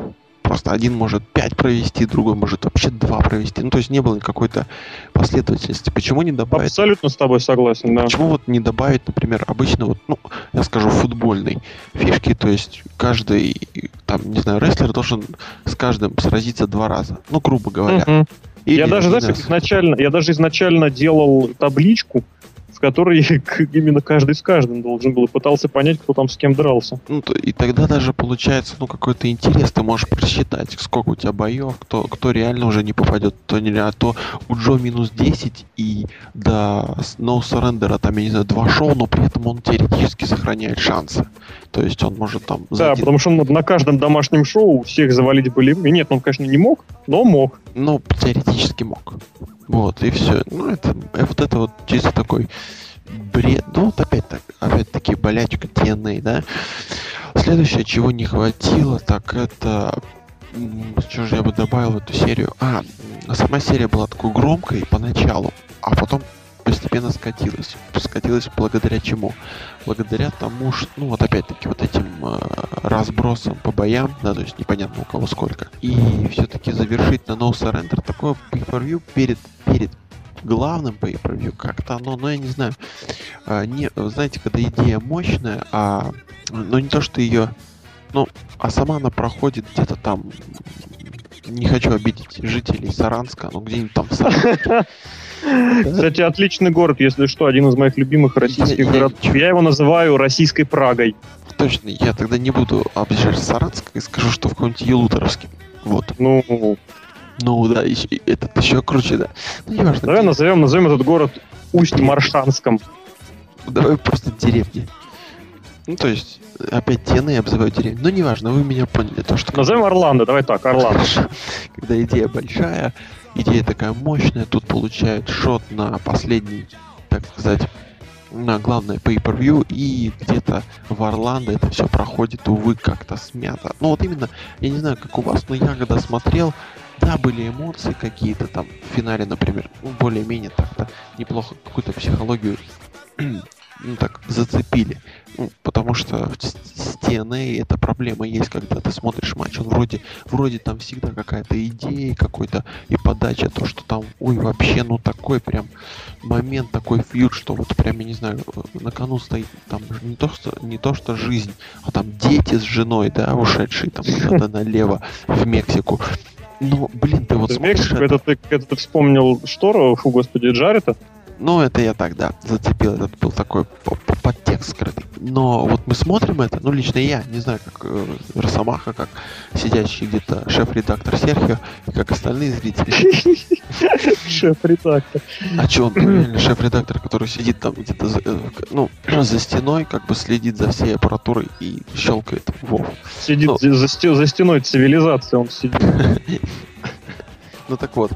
Просто один может 5 провести, другой может вообще 2 провести. Ну, то есть не было какой-то последовательности. Почему не добавить...
Абсолютно с тобой согласен, да.
Почему вот не добавить, например, обычно вот, ну, я скажу, футбольной фишки, то есть каждый, там, не знаю, рестлер должен с каждым сразиться два раза. Ну, грубо говоря.
Угу. Или, я даже, знаешь, изначально, я даже изначально делал табличку, который именно каждый с каждым должен был и пытался понять, кто там с кем дрался.
Ну, то, и тогда даже получается, ну, какой-то интерес, ты можешь просчитать, сколько у тебя боев, кто, кто реально уже не попадет, кто не а то у Джо минус 10 и до No Surrender, там, я не знаю, два шоу, но при этом он теоретически сохраняет шансы. То есть он может там...
Да, потому что он на каждом домашнем шоу всех завалить были... Нет, он, конечно, не мог, но мог.
Ну, теоретически мог. Вот, и все. Ну, это, э, вот это вот чисто такой бред. Ну, вот опять так, опять-таки болячка TNA, да. Следующее, чего не хватило, так это что же я бы добавил в эту серию? А, сама серия была такой громкой поначалу, а потом постепенно скатилась. Скатилась благодаря чему? Благодаря тому, что, ну вот опять-таки вот этим э, разбросом по боям, да, то есть непонятно у кого сколько. И все-таки завершить на No Surrender такое pay-per-view перед, перед главным pay-per-view как-то оно, ну я не знаю, э, не, знаете, когда идея мощная, а, ну не то, что ее, ну, а сама она проходит где-то там не хочу обидеть жителей Саранска, но где-нибудь там в Саранске.
Кстати, отличный город, если что, один из моих любимых российских я, городов. Я, я его называю российской Прагой.
Точно, я тогда не буду обижать Саранск и скажу, что в каком-нибудь Елуторовске. Вот.
Ну,
ну да, еще, этот еще круче, да.
Ну, не важно. Давай назовем, назовем этот город Усть-Маршанском.
Давай просто деревни. Ну, то есть, опять тены я обзываю деревню. Ну, неважно, вы меня поняли. То, что...
Назовем Орландо, давай так, Орландо.
Когда идея большая, идея такая мощная, тут получает шот на последний, так сказать, на главное pay-per-view, и где-то в Орландо это все проходит, увы, как-то смято. Ну вот именно, я не знаю, как у вас, но я когда смотрел, да, были эмоции какие-то там в финале, например, ну, более-менее так-то неплохо какую-то психологию ну так, зацепили. Ну, потому что с TNA эта проблема есть, когда ты смотришь матч, он вроде, вроде там всегда какая-то идея, какой-то и подача, то, что там, ой, вообще, ну такой прям момент, такой фьюд, что вот прям, я не знаю, на кону стоит там не то, что, не то, что жизнь, а там дети с женой, да, ушедшие там куда-то налево в Мексику. Ну, блин, ты вот
смотришь... Мексику, это... это, ты, это ты вспомнил что, фу, господи, Джарета?
Ну, это я так, да, зацепил. Это был такой подтекст скрытый. Но вот мы смотрим это, ну, лично я, не знаю, как э, Росомаха, как сидящий где-то шеф-редактор Серхио, и как остальные зрители.
Шеф-редактор.
А что он, реально шеф-редактор, который сидит там где-то, за, э, ну, за стеной, как бы следит за всей аппаратурой и щелкает Вов.
Сидит ну, за, за стеной цивилизации, он сидит.
Ну так вот,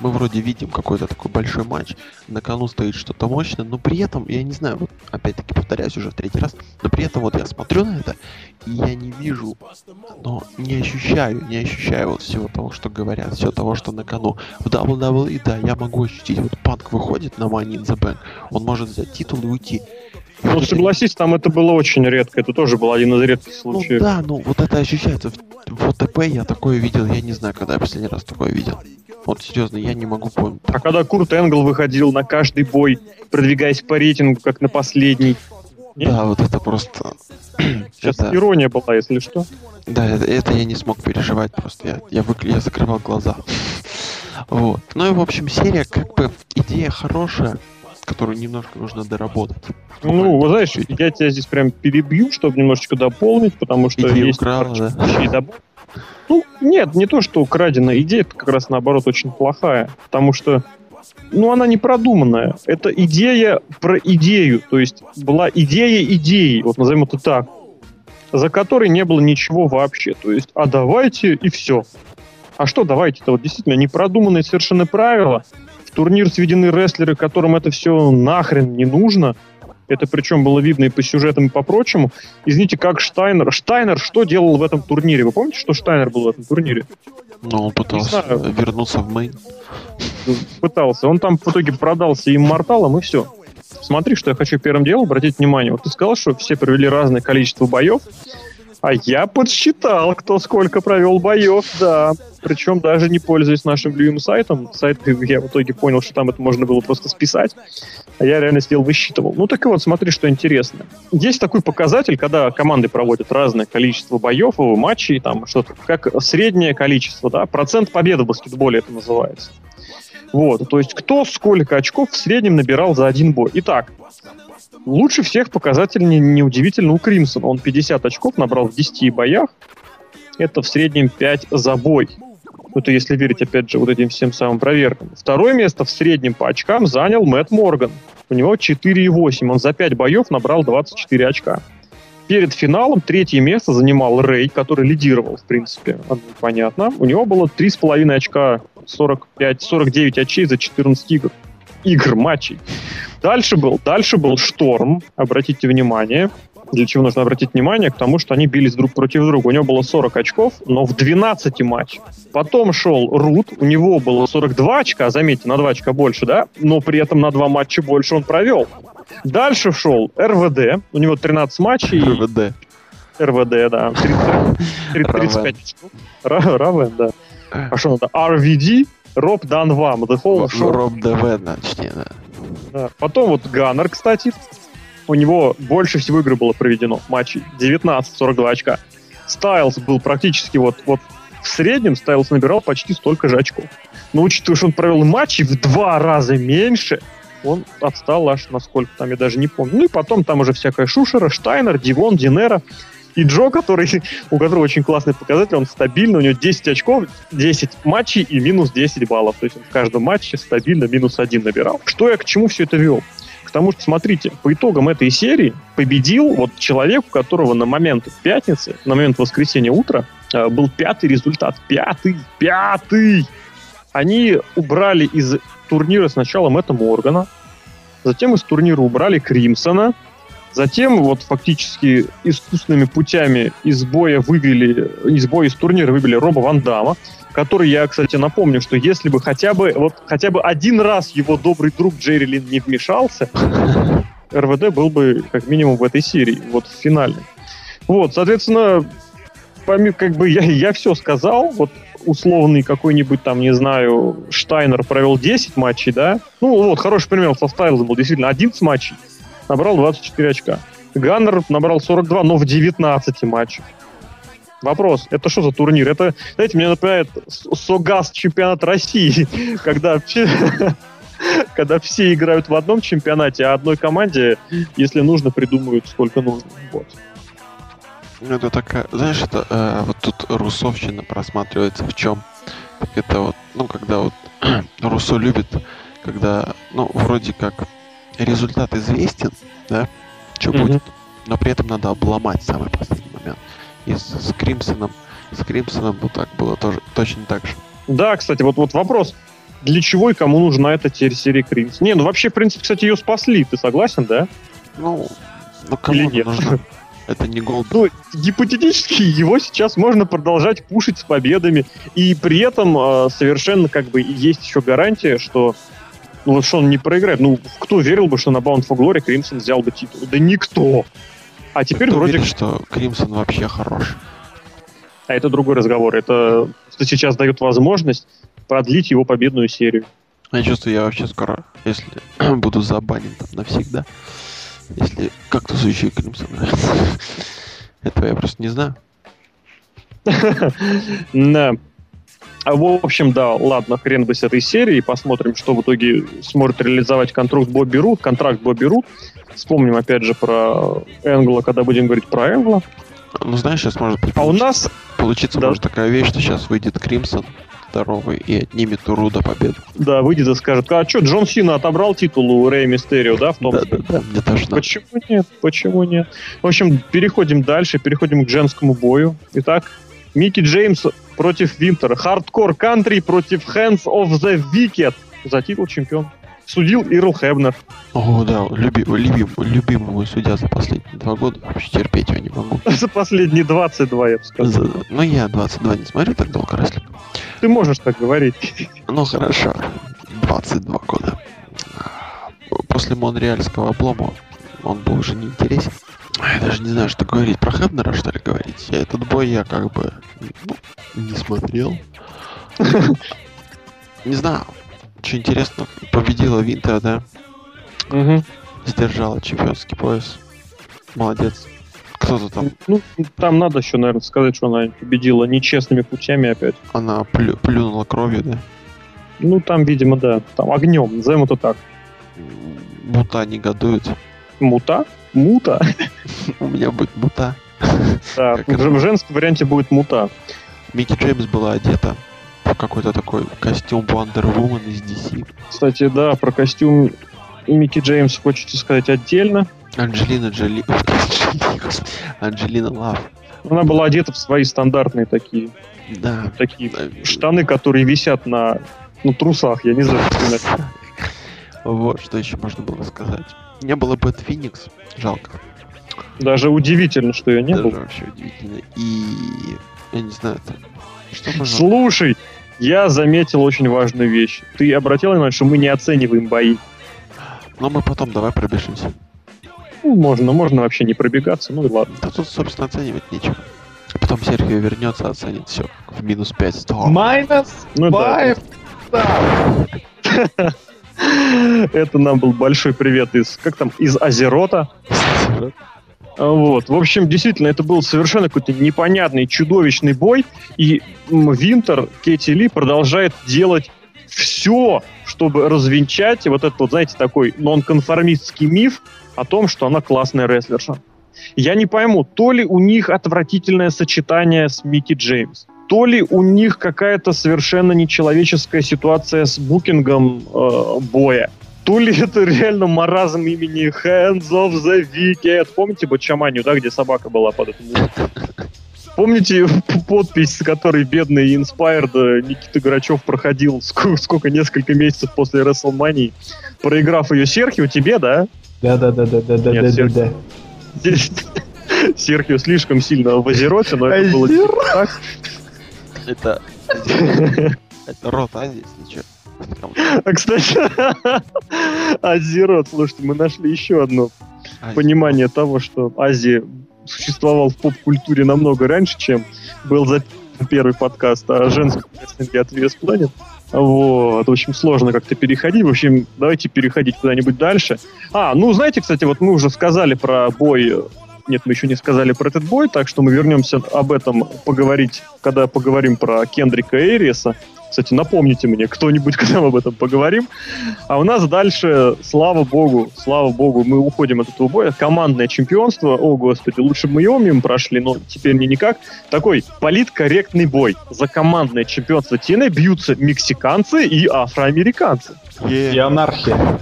мы вроде видим какой-то такой большой матч, на кону стоит что-то мощное, но при этом, я не знаю, вот опять-таки повторяюсь уже в третий раз, но при этом вот я смотрю на это, и я не вижу, но не ощущаю, не ощущаю вот всего того, что говорят, всего того, что на кону. В WWE, да, я могу ощутить, вот Панк выходит на Money in the Bank, он может взять титул и уйти.
Ну, согласись, там это было очень редко. Это тоже был один из редких ну случаев.
Ну да, ну вот это ощущается. В ОТП я такое видел, я не знаю, когда я последний раз такое видел. Вот серьезно, я не могу помнить.
А когда Курт Энгл выходил на каждый бой, продвигаясь по рейтингу, как на последний.
Нет? Да, вот это просто...
Сейчас это... ирония была, если что.
Да, это, это я не смог переживать просто. Я, я, выкли... я закрывал глаза. вот. Ну и, в общем, серия, как бы, идея хорошая, которую немножко нужно доработать.
Ну, вы знаешь, я тебя здесь прям перебью, чтобы немножечко дополнить, потому что Идею есть украл, да. Ну, нет, не то, что украденная идея, как раз наоборот очень плохая, потому что ну, она не продуманная. Это идея про идею. То есть была идея идеи, вот назовем это так, за которой не было ничего вообще. То есть, а давайте и все. А что давайте? Это вот действительно непродуманные совершенно правила. В турнир сведены рестлеры, которым это все нахрен не нужно. Это причем было видно и по сюжетам, и по прочему. Извините, как Штайнер. Штайнер что делал в этом турнире? Вы помните, что Штайнер был в этом турнире?
Ну, он пытался вернуться в мейн.
Пытался. Он там в итоге продался имморталом, и все. Смотри, что я хочу первым делом обратить внимание. Вот ты сказал, что все провели разное количество боев, а я подсчитал, кто сколько провел боев, да. Причем даже не пользуясь нашим любимым сайтом. Сайт, я в итоге понял, что там это можно было просто списать. А я реально сделал, высчитывал. Ну так и вот, смотри, что интересно. Есть такой показатель, когда команды проводят разное количество боев, матчей, там что-то, как среднее количество, да, процент победы в баскетболе это называется. Вот, то есть кто сколько очков в среднем набирал за один бой. Итак, лучше всех показатель не- неудивительно у Кримсона. Он 50 очков набрал в 10 боях. Это в среднем 5 за бой. Это если верить, опять же, вот этим всем самым проверкам. Второе место в среднем по очкам занял Мэтт Морган. У него 4,8. Он за 5 боев набрал 24 очка. Перед финалом третье место занимал Рэй, который лидировал, в принципе, оно понятно. У него было 3,5 очка, 45, 49 очей за 14 игр. Игр, матчей. Дальше был, дальше был Шторм, обратите внимание. Для чего нужно обратить внимание? К тому, что они бились друг против друга. У него было 40 очков, но в 12 матчах. Потом шел Рут, у него было 42 очка, заметьте, на 2 очка больше, да? Но при этом на 2 матча больше он провел. Дальше шел РВД, у него 13 матчей.
РВД.
РВД, да. 30 30 35 очков. Ра- Равен, да. А что надо? RVD, Роб Дан Вам, The Whole Show.
Роб ДВ, начни, да.
Да. Потом вот Ганнер, кстати. У него больше всего игр было проведено. Матчей 19, 42 очка. Стайлз был практически вот, вот в среднем Стайлз набирал почти столько же очков. Но учитывая, что он провел матчи в два раза меньше, он отстал аж на сколько там, я даже не помню. Ну и потом там уже всякая Шушера, Штайнер, Дивон, Динера. И Джо, который, у которого очень классный показатель, он стабильно, у него 10 очков, 10 матчей и минус 10 баллов. То есть он в каждом матче стабильно минус 1 набирал. Что я к чему все это вел? К тому, что, смотрите, по итогам этой серии победил вот человек, у которого на момент пятницы, на момент воскресенья утра э, был пятый результат. Пятый! Пятый! Они убрали из турнира сначала Мэтта Моргана, затем из турнира убрали Кримсона, затем вот фактически искусственными путями из боя вывели, из боя из турнира вывели Роба Ван Дамма, который я, кстати, напомню, что если бы хотя бы вот хотя бы один раз его добрый друг Джерри Лин не вмешался, РВД был бы как минимум в этой серии, вот в финальной. Вот, соответственно, помимо, как бы я, я все сказал, вот условный какой-нибудь там, не знаю, Штайнер провел 10 матчей, да? Ну, вот, хороший пример со Стайлзом был действительно 11 матчей, набрал 24 очка. Ганнер набрал 42, но в 19 матчах. Вопрос, это что за турнир? Это, знаете, мне напоминает Согаз чемпионат России, когда когда все играют в одном чемпионате, а одной команде, если нужно, придумают сколько нужно. Вот.
Ну, это такая, знаешь, это э, вот тут русовщина просматривается в чем? Это вот, ну, когда вот Руссо любит, когда, ну, вроде как результат известен, да, что
Мгм.
будет, но при этом надо обломать самый последний момент. И с, с Кримсоном, с Кримсоном вот так было тоже, точно так же.
Да, кстати, вот, вот вопрос. Для чего и кому нужна эта серия Кримс? Не, ну вообще, в принципе, кстати, ее спасли. Ты согласен, да?
Ну, ну кому
Или нет?
нужна? Это не голд.
Ну, гипотетически его сейчас можно продолжать пушить с победами, и при этом э, совершенно как бы есть еще гарантия, что ну вот что он не проиграет. Ну, кто верил бы, что на Bound for Glory Кримсон взял бы титул? Да никто. А теперь
Кто
вроде...
верит, что Кримсон вообще хорош.
А это другой разговор. Это что сейчас дает возможность продлить его победную серию.
Я чувствую, я вообще скоро, если буду забанен там навсегда, если кактусующий Кримсон нравится. Этого я просто не знаю.
Да. А, В общем, да, ладно, хрен бы с этой серией. Посмотрим, что в итоге сможет реализовать контракт Бобби Рут. Контракт Бобби Рут. Вспомним опять же про Энгла, когда будем говорить про Энгла.
Ну, знаешь, сейчас может быть
А у нас,
получится
да.
может такая вещь, что сейчас выйдет Кримсон здоровый и отнимет у Руда победу.
да, выйдет и скажет, а что, Джон Сина отобрал титул у Рэя Мистерио, да, в том
Да, да, да, мне тоже надо.
Почему нет? Почему нет? В общем, переходим дальше, переходим к женскому бою. Итак, Микки Джеймс против Винтера. Хардкор кантри против Hands of the Wicked. За титул чемпион. Судил Ирл Хебнер.
О, да, люби, любим, любимый мой судья за последние два года. Вообще терпеть его не могу.
За последние 22, я бы сказал.
За- Ну, я 22 не смотрю так долго, Раслик.
Ты можешь так говорить.
Ну, хорошо. 22 года. После монреальского облома он был уже неинтересен. Я даже не знаю, что говорить. Про Хебнера, что ли, говорить? Я этот бой я как бы ну, не смотрел. Не знаю. Что интересно, победила Винтер, да?
Мгм.
Сдержала чемпионский пояс. Молодец. Кто-то там,
Ну, там надо еще, наверное, сказать, что она победила нечестными путями опять.
она плю- плюнула кровью, да?
Ну, там, видимо, да, там огнем, назовем это так.
Мута негодует.
Мута? Мута?
У меня будет мута.
Да, в, женском варианте будет мута.
Микки Джеймс была одета в какой-то такой костюм Wonder Woman из DC.
Кстати, да, про костюм Микки Джеймс хочется сказать отдельно.
Анджелина Джоли... Анджелина Лав.
Она была одета в свои стандартные такие,
Да.
такие штаны, которые висят на, на трусах, я не знаю.
Вот, что еще можно было сказать. Не было Бэт Феникс, жалко.
Даже удивительно, что ее не
Даже
было.
вообще удивительно. И я не знаю, это... Что можно...
Слушай, я заметил очень важную вещь. Ты обратил внимание, что мы не оцениваем бои?
Но мы потом давай пробежимся.
Ну, можно, можно вообще не пробегаться, ну и ладно.
Да тут, собственно, оценивать нечего. Потом Серхио вернется, оценит все в минус 5 100.
Майнус
Ну да.
5. Да.
Это нам был большой привет из, как там, из Азерота. Вот. В общем, действительно, это был совершенно какой-то непонятный, чудовищный бой. И Винтер, Кэти Ли продолжает делать все, чтобы развенчать вот этот, вот, знаете, такой нонконформистский миф о том, что она классная рестлерша. Я не пойму, то ли у них отвратительное сочетание с Микки Джеймс, то ли у них какая-то совершенно нечеловеческая ситуация с букингом э, боя, то ли это реально маразм имени Hands of the Wicked. Помните Бачаманию, да, где собака была под этим? Помните подпись, с которой бедный Inspired э, Никита Грачев проходил сколько, сколько, несколько месяцев после WrestleMania, проиграв ее Серхио, тебе, да?
Да, да, да, да, да, да, да, да, да.
Серхио слишком сильно в Азероте, но это было типа так.
Это... Это рот Азии, если что.
А, кстати, Азерот, слушайте, мы нашли еще одно
Азия.
понимание того, что Азия существовал в поп-культуре намного раньше, чем был записан первый подкаст о женском рестлинге от VS Planet. Вот, в общем, сложно как-то переходить. В общем, давайте переходить куда-нибудь дальше. А, ну, знаете, кстати, вот мы уже сказали про бой нет, мы еще не сказали про этот бой, так что мы вернемся об этом поговорить, когда поговорим про Кендрика Эриса. Кстати, напомните мне кто-нибудь, когда мы об этом поговорим. А у нас дальше, слава богу, слава богу, мы уходим от этого боя. Командное чемпионство, о господи, лучше бы мы его мимо прошли, но теперь не никак. Такой политкорректный бой. За командное чемпионство TNA бьются мексиканцы и афроамериканцы.
Е.
И анархия.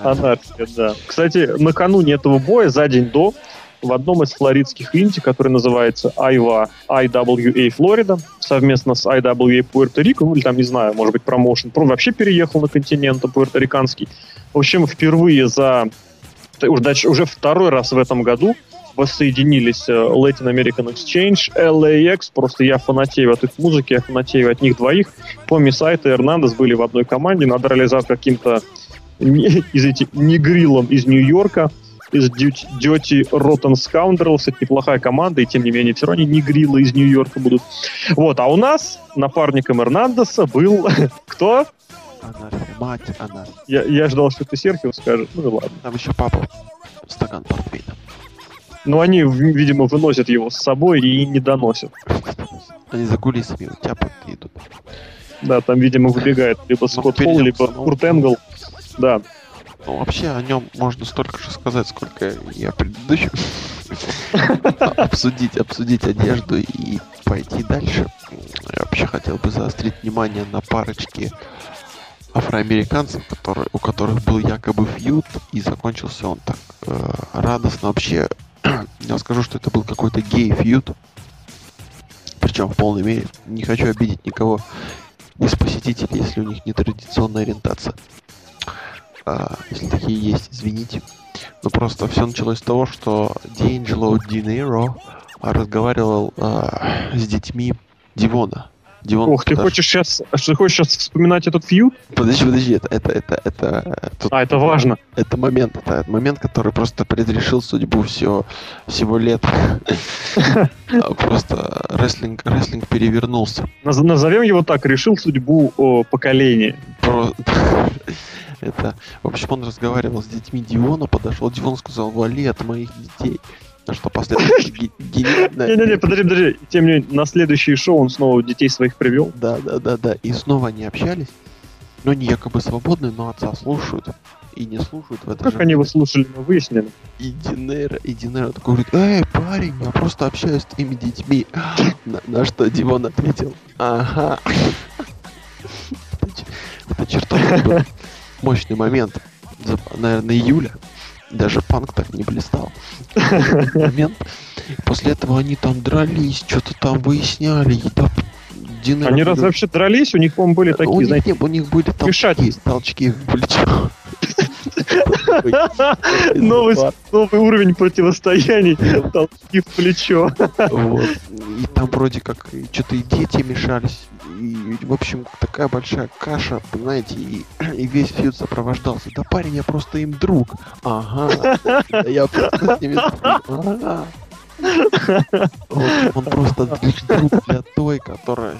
Анархия, да. Кстати, накануне этого боя, за день до, в одном из флоридских инди, который называется IWA, IWA Флорида, совместно с IWA Пуэрто-Рико, ну или там, не знаю, может быть, промоушен, про вообще переехал на континент пуэрториканский. В общем, впервые за уже, уже второй раз в этом году воссоединились э, Latin American Exchange, LAX, просто я фанатею от их музыки, я фанатею от них двоих. Помни Сайт и Эрнандес были в одной команде, надрали за каким-то, не- извините, негрилом из Нью-Йорка, из Dirty Rotten Scoundrels, это неплохая команда, и тем не менее все равно они негрилы из Нью-Йорка будут. Вот, а у нас напарником Эрнандеса был кто?
Анархия. Мать анархия.
Я, я ждал, что ты Серхио скажешь, ну и ладно.
Там еще папа. Стакан портвейна.
Но они, в- видимо, выносят его с собой и не доносят.
Они за кулисами у тебя идут.
Да, там, видимо, выбегает либо
Ну,
Скотт Холл, либо. Курт Энгл. Да.
Ну, вообще о нем можно столько же сказать, сколько и о предыдущем. Обсудить, обсудить одежду и пойти дальше. Я вообще хотел бы заострить внимание на парочке афроамериканцев, которые, у которых был якобы фьюд, и закончился он так э, радостно. Вообще, я скажу, что это был какой-то гей-фьюд. Причем в полной мере. Не хочу обидеть никого из посетителей, если у них нетрадиционная ориентация. А, если такие есть, извините. Но просто все началось с того, что Диэнджело Динейро разговаривал а, с детьми Дивона. Дивон
Ох, ты хочешь сейчас, ты хочешь сейчас вспоминать этот фьюд?
Подожди, подожди, это, это, это, это, тут-
А, это важно.
это момент, это момент, который просто предрешил судьбу всего, всего лета. А, Просто рестлинг, рестлинг перевернулся.
Наз- Назовем его так, решил судьбу поколения.
Это, в общем, он разговаривал с детьми Дивона, подошел Дивон, сказал, вали от моих детей. Что гениальное-
Не-не-не, подожди, подожди. Тем не менее, на следующее шоу он снова детей своих привел.
Да, да, да, да. И снова они общались. Но они якобы свободны, но отца слушают. И не слушают в это
Как
же
они его слушали, мы выяснили.
И Динера, и Динера такой говорит, эй, парень, я просто общаюсь с твоими детьми. На, на что Дивон ответил, ага. Это чертовски был мощный момент. Наверное, июля. Даже панк так не блистал. Момент. После этого они там дрались, что-то там выясняли. И да, Динера
Они раз вообще дрались, у них, по-моему, были
у
такие,
них,
знаете,
не- у них были толчки,
вмешательства.
толчки в плечо.
новый, новый уровень противостояний, толчки в плечо.
Вот. И там вроде как что-то и дети мешались. И, в общем, такая большая каша, понимаете, и, и весь фьюд сопровождался. Да парень, я просто им друг. Ага. Я просто с ними. Ага. Вот, он просто друг для той, которая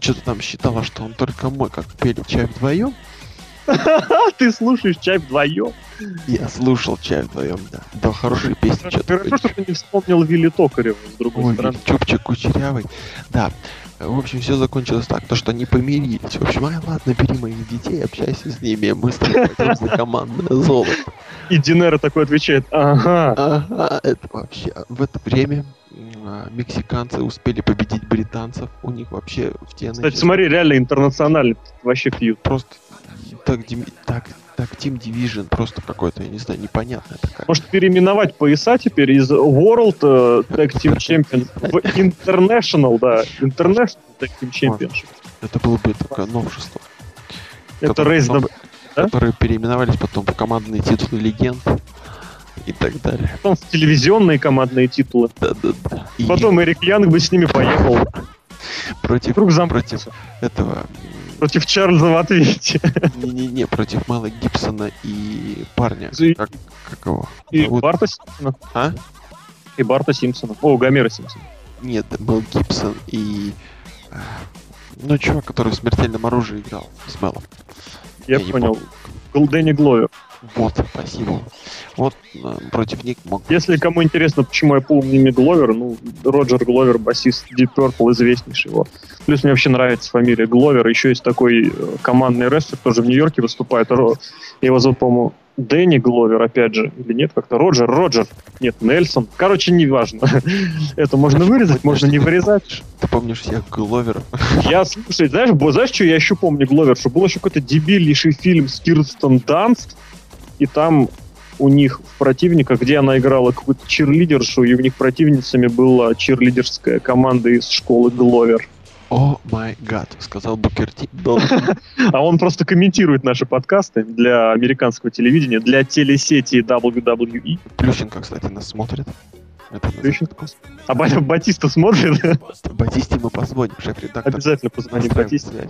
что-то там считала, что он только мой, как пели чай вдвоем.
Ты слушаешь чай вдвоем.
Я слушал чай вдвоем, да. Да, хорошие песни.
Хорошо, что ты не вспомнил Вилли Токарева, с другой
Ой,
стороны.
Чупчик кучерявый. Да. В общем, все закончилось так, то, что они помирились. В общем, ай, ладно, бери моих детей, общайся с ними, мы с тобой за командное золото.
И Динера такой отвечает, ага.
Ага, это вообще... В это время а, мексиканцы успели победить британцев. У них вообще в TNA
Кстати,
сейчас
смотри, реально интернациональный вообще фьюд.
просто так, так, так Team Division просто какой-то, я не знаю, непонятная такая.
Может переименовать пояса теперь из World э, Tag Team Champion в International, да, International Tag Team Championship.
Это было бы такое новшество.
Это рейс Да?
Которые переименовались потом в командные титулы легенд и так далее.
потом в телевизионные командные титулы.
Да-да-да. И
Потом Эрик Янг бы с ними поехал.
против,
Вдруг
против этого...
Против Чарльза в ответе.
Не-не-не, против Мэла Гибсона и парня.
И-
Как, как его?
И
зовут?
Барта Симпсона.
А?
И Барта Симпсона. О, Гомера Симпсона.
Нет, Мэл Гибсон и... а, Ну, чувак, который в смертельном оружии играл с Мелом.
Я,
не
понял. Гл- Дэнни Гловер.
Вот, спасибо. Вот э, против них мог...
Если кому интересно, почему я помню Гловер, ну, Роджер Гловер, басист Deep Purple, известнейший его. Плюс мне вообще нравится фамилия Гловер. Еще есть такой э, командный рестлер, тоже в Нью-Йорке выступает. Его зовут, по-моему, Дэнни Гловер, опять же. Или нет, как-то Роджер, Роджер. Нет, Нельсон. Короче, неважно. Это можно вырезать, можно не вырезать.
Ты помнишь всех Гловеров?
Я, слушай, знаешь, знаешь, что я еще помню Гловер? Что был еще какой-то дебильнейший фильм с Кирстен Данст, и там у них в противниках, где она играла какую-то чирлидершу, и у них противницами была чирлидерская команда из школы Гловер.
О май гад, сказал Букер Ти. Должен
А он просто комментирует наши подкасты для американского телевидения, для телесети WWE.
Плющенко, кстати, нас смотрит. Это
Плющенко? А Ба- Батиста смотрит?
Батисте мы позвоним, шеф-редактор.
Обязательно позвоним Батисте.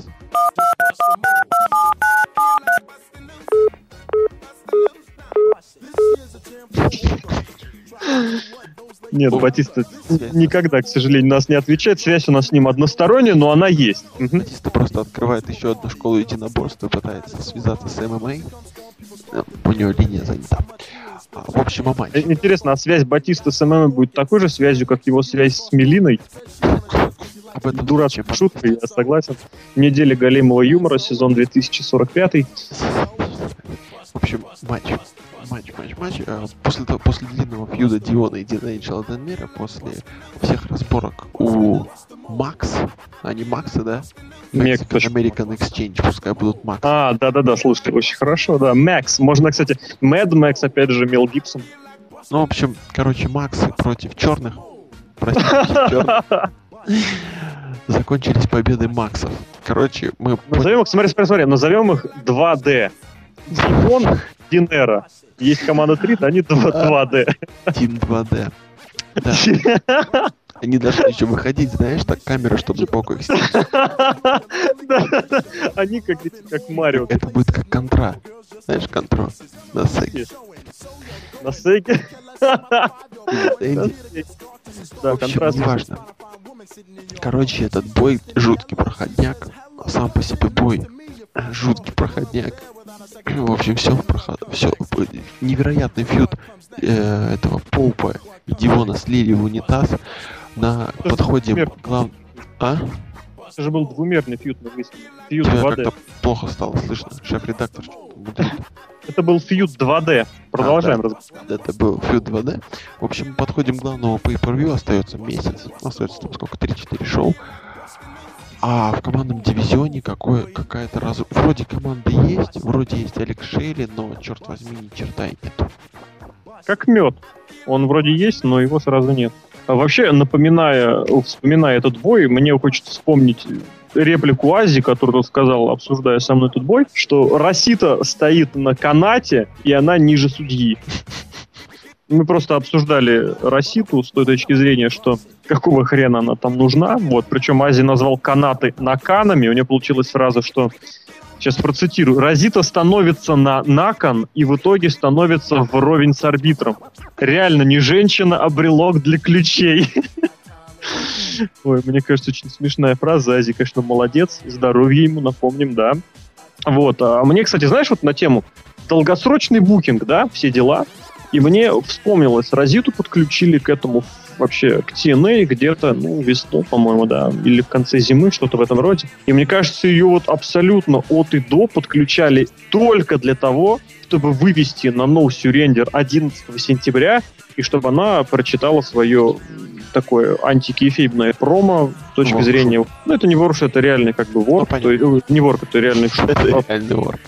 Нет, Батиста никогда, к сожалению, нас не отвечает. Связь у нас с ним односторонняя, но она есть. Мгм.
Батиста просто открывает еще одну школу единоборства и пытается связаться с ММА. Э, У него линия занята. А, В общем, о
Э,
матче.
Интересно, а связь Батиста с ММ будет такой же связью, как его связь с Мелиной?
Об этом
Дурацкая шутка, я согласен. Неделя голимого юмора, сезон 2045.
В общем, матч. Матч, матч, матч. А, После, того, после длинного фьюда Диона и Дина Эйнджела Денмира, после всех разборок у Макс, они Максы, да?
Мек,
Mexican
точно.
American Exchange, пускай будут Макс.
А, да-да-да, слушайте, очень хорошо, да. Макс, можно, кстати, Мэд Макс, опять же, Мел Гибсон.
Ну, в общем, короче, Максы против черных. Простите, черных. Закончились победой Максов. Короче, мы...
Назовем их, смотри, смотри, смотри, назовем их 2D. Димон, Динера. Есть команда 3, да они 2, 2D.
Team 2D. Да, они должны еще выходить, знаешь, так камера, чтобы сбоку их снять.
Они как эти, как Марио.
Это будет как контра. Знаешь, контра на Сеге.
На.
Энди.
Да,
В общем,
контраст.
неважно. Короче, этот бой жуткий проходняк. Сам по себе бой жуткий проходняк. В общем, все проход... все невероятный фьюд э, этого Поупа Дивона слили в унитаз. На
Это
подходе глав... А?
Это же был двумерный выставке. Фьюд
Тебя
2D.
как-то плохо стало слышно. Шеф-редактор.
Это был фьюд 2D. Продолжаем
да.
разговор.
Это был Feud 2D. В общем, подходим к главному pay-per-view. Остается месяц. Остается там сколько? 3-4 шоу. А в командном дивизионе какое, какая-то раз... Вроде команда есть, вроде есть Алекс Шейли, но, черт возьми, ни черта и нету.
Как мед. Он вроде есть, но его сразу нет. А вообще, напоминая, вспоминая этот бой, мне хочется вспомнить реплику Ази, которую он сказал, обсуждая со мной этот бой, что Расита стоит на канате, и она ниже судьи. Мы просто обсуждали Раситу с той точки зрения, что какого хрена она там нужна. Вот, причем Ази назвал канаты наканами. У него получилась фраза, что Сейчас процитирую. Розита становится на након и в итоге становится вровень с арбитром. Реально, не женщина, а брелок для ключей. Ой, мне кажется, очень смешная фраза. Ази, конечно, молодец. Здоровья ему, напомним, да. Вот. А мне, кстати, знаешь, вот на тему долгосрочный букинг, да, все дела. И мне вспомнилось, Розиту подключили к этому вообще к TNA где-то, ну, весной, по-моему, да, или в конце зимы, что-то в этом роде. И мне кажется, ее вот абсолютно от и до подключали только для того, чтобы вывести на No Surrender 11 сентября, и чтобы она прочитала свое такое антикефибное промо с точки
Воркшоп.
зрения... Ну, это не ворш, это реальный как бы ворк.
Ну,
то есть, не ворк, это реальный шут.
Вор.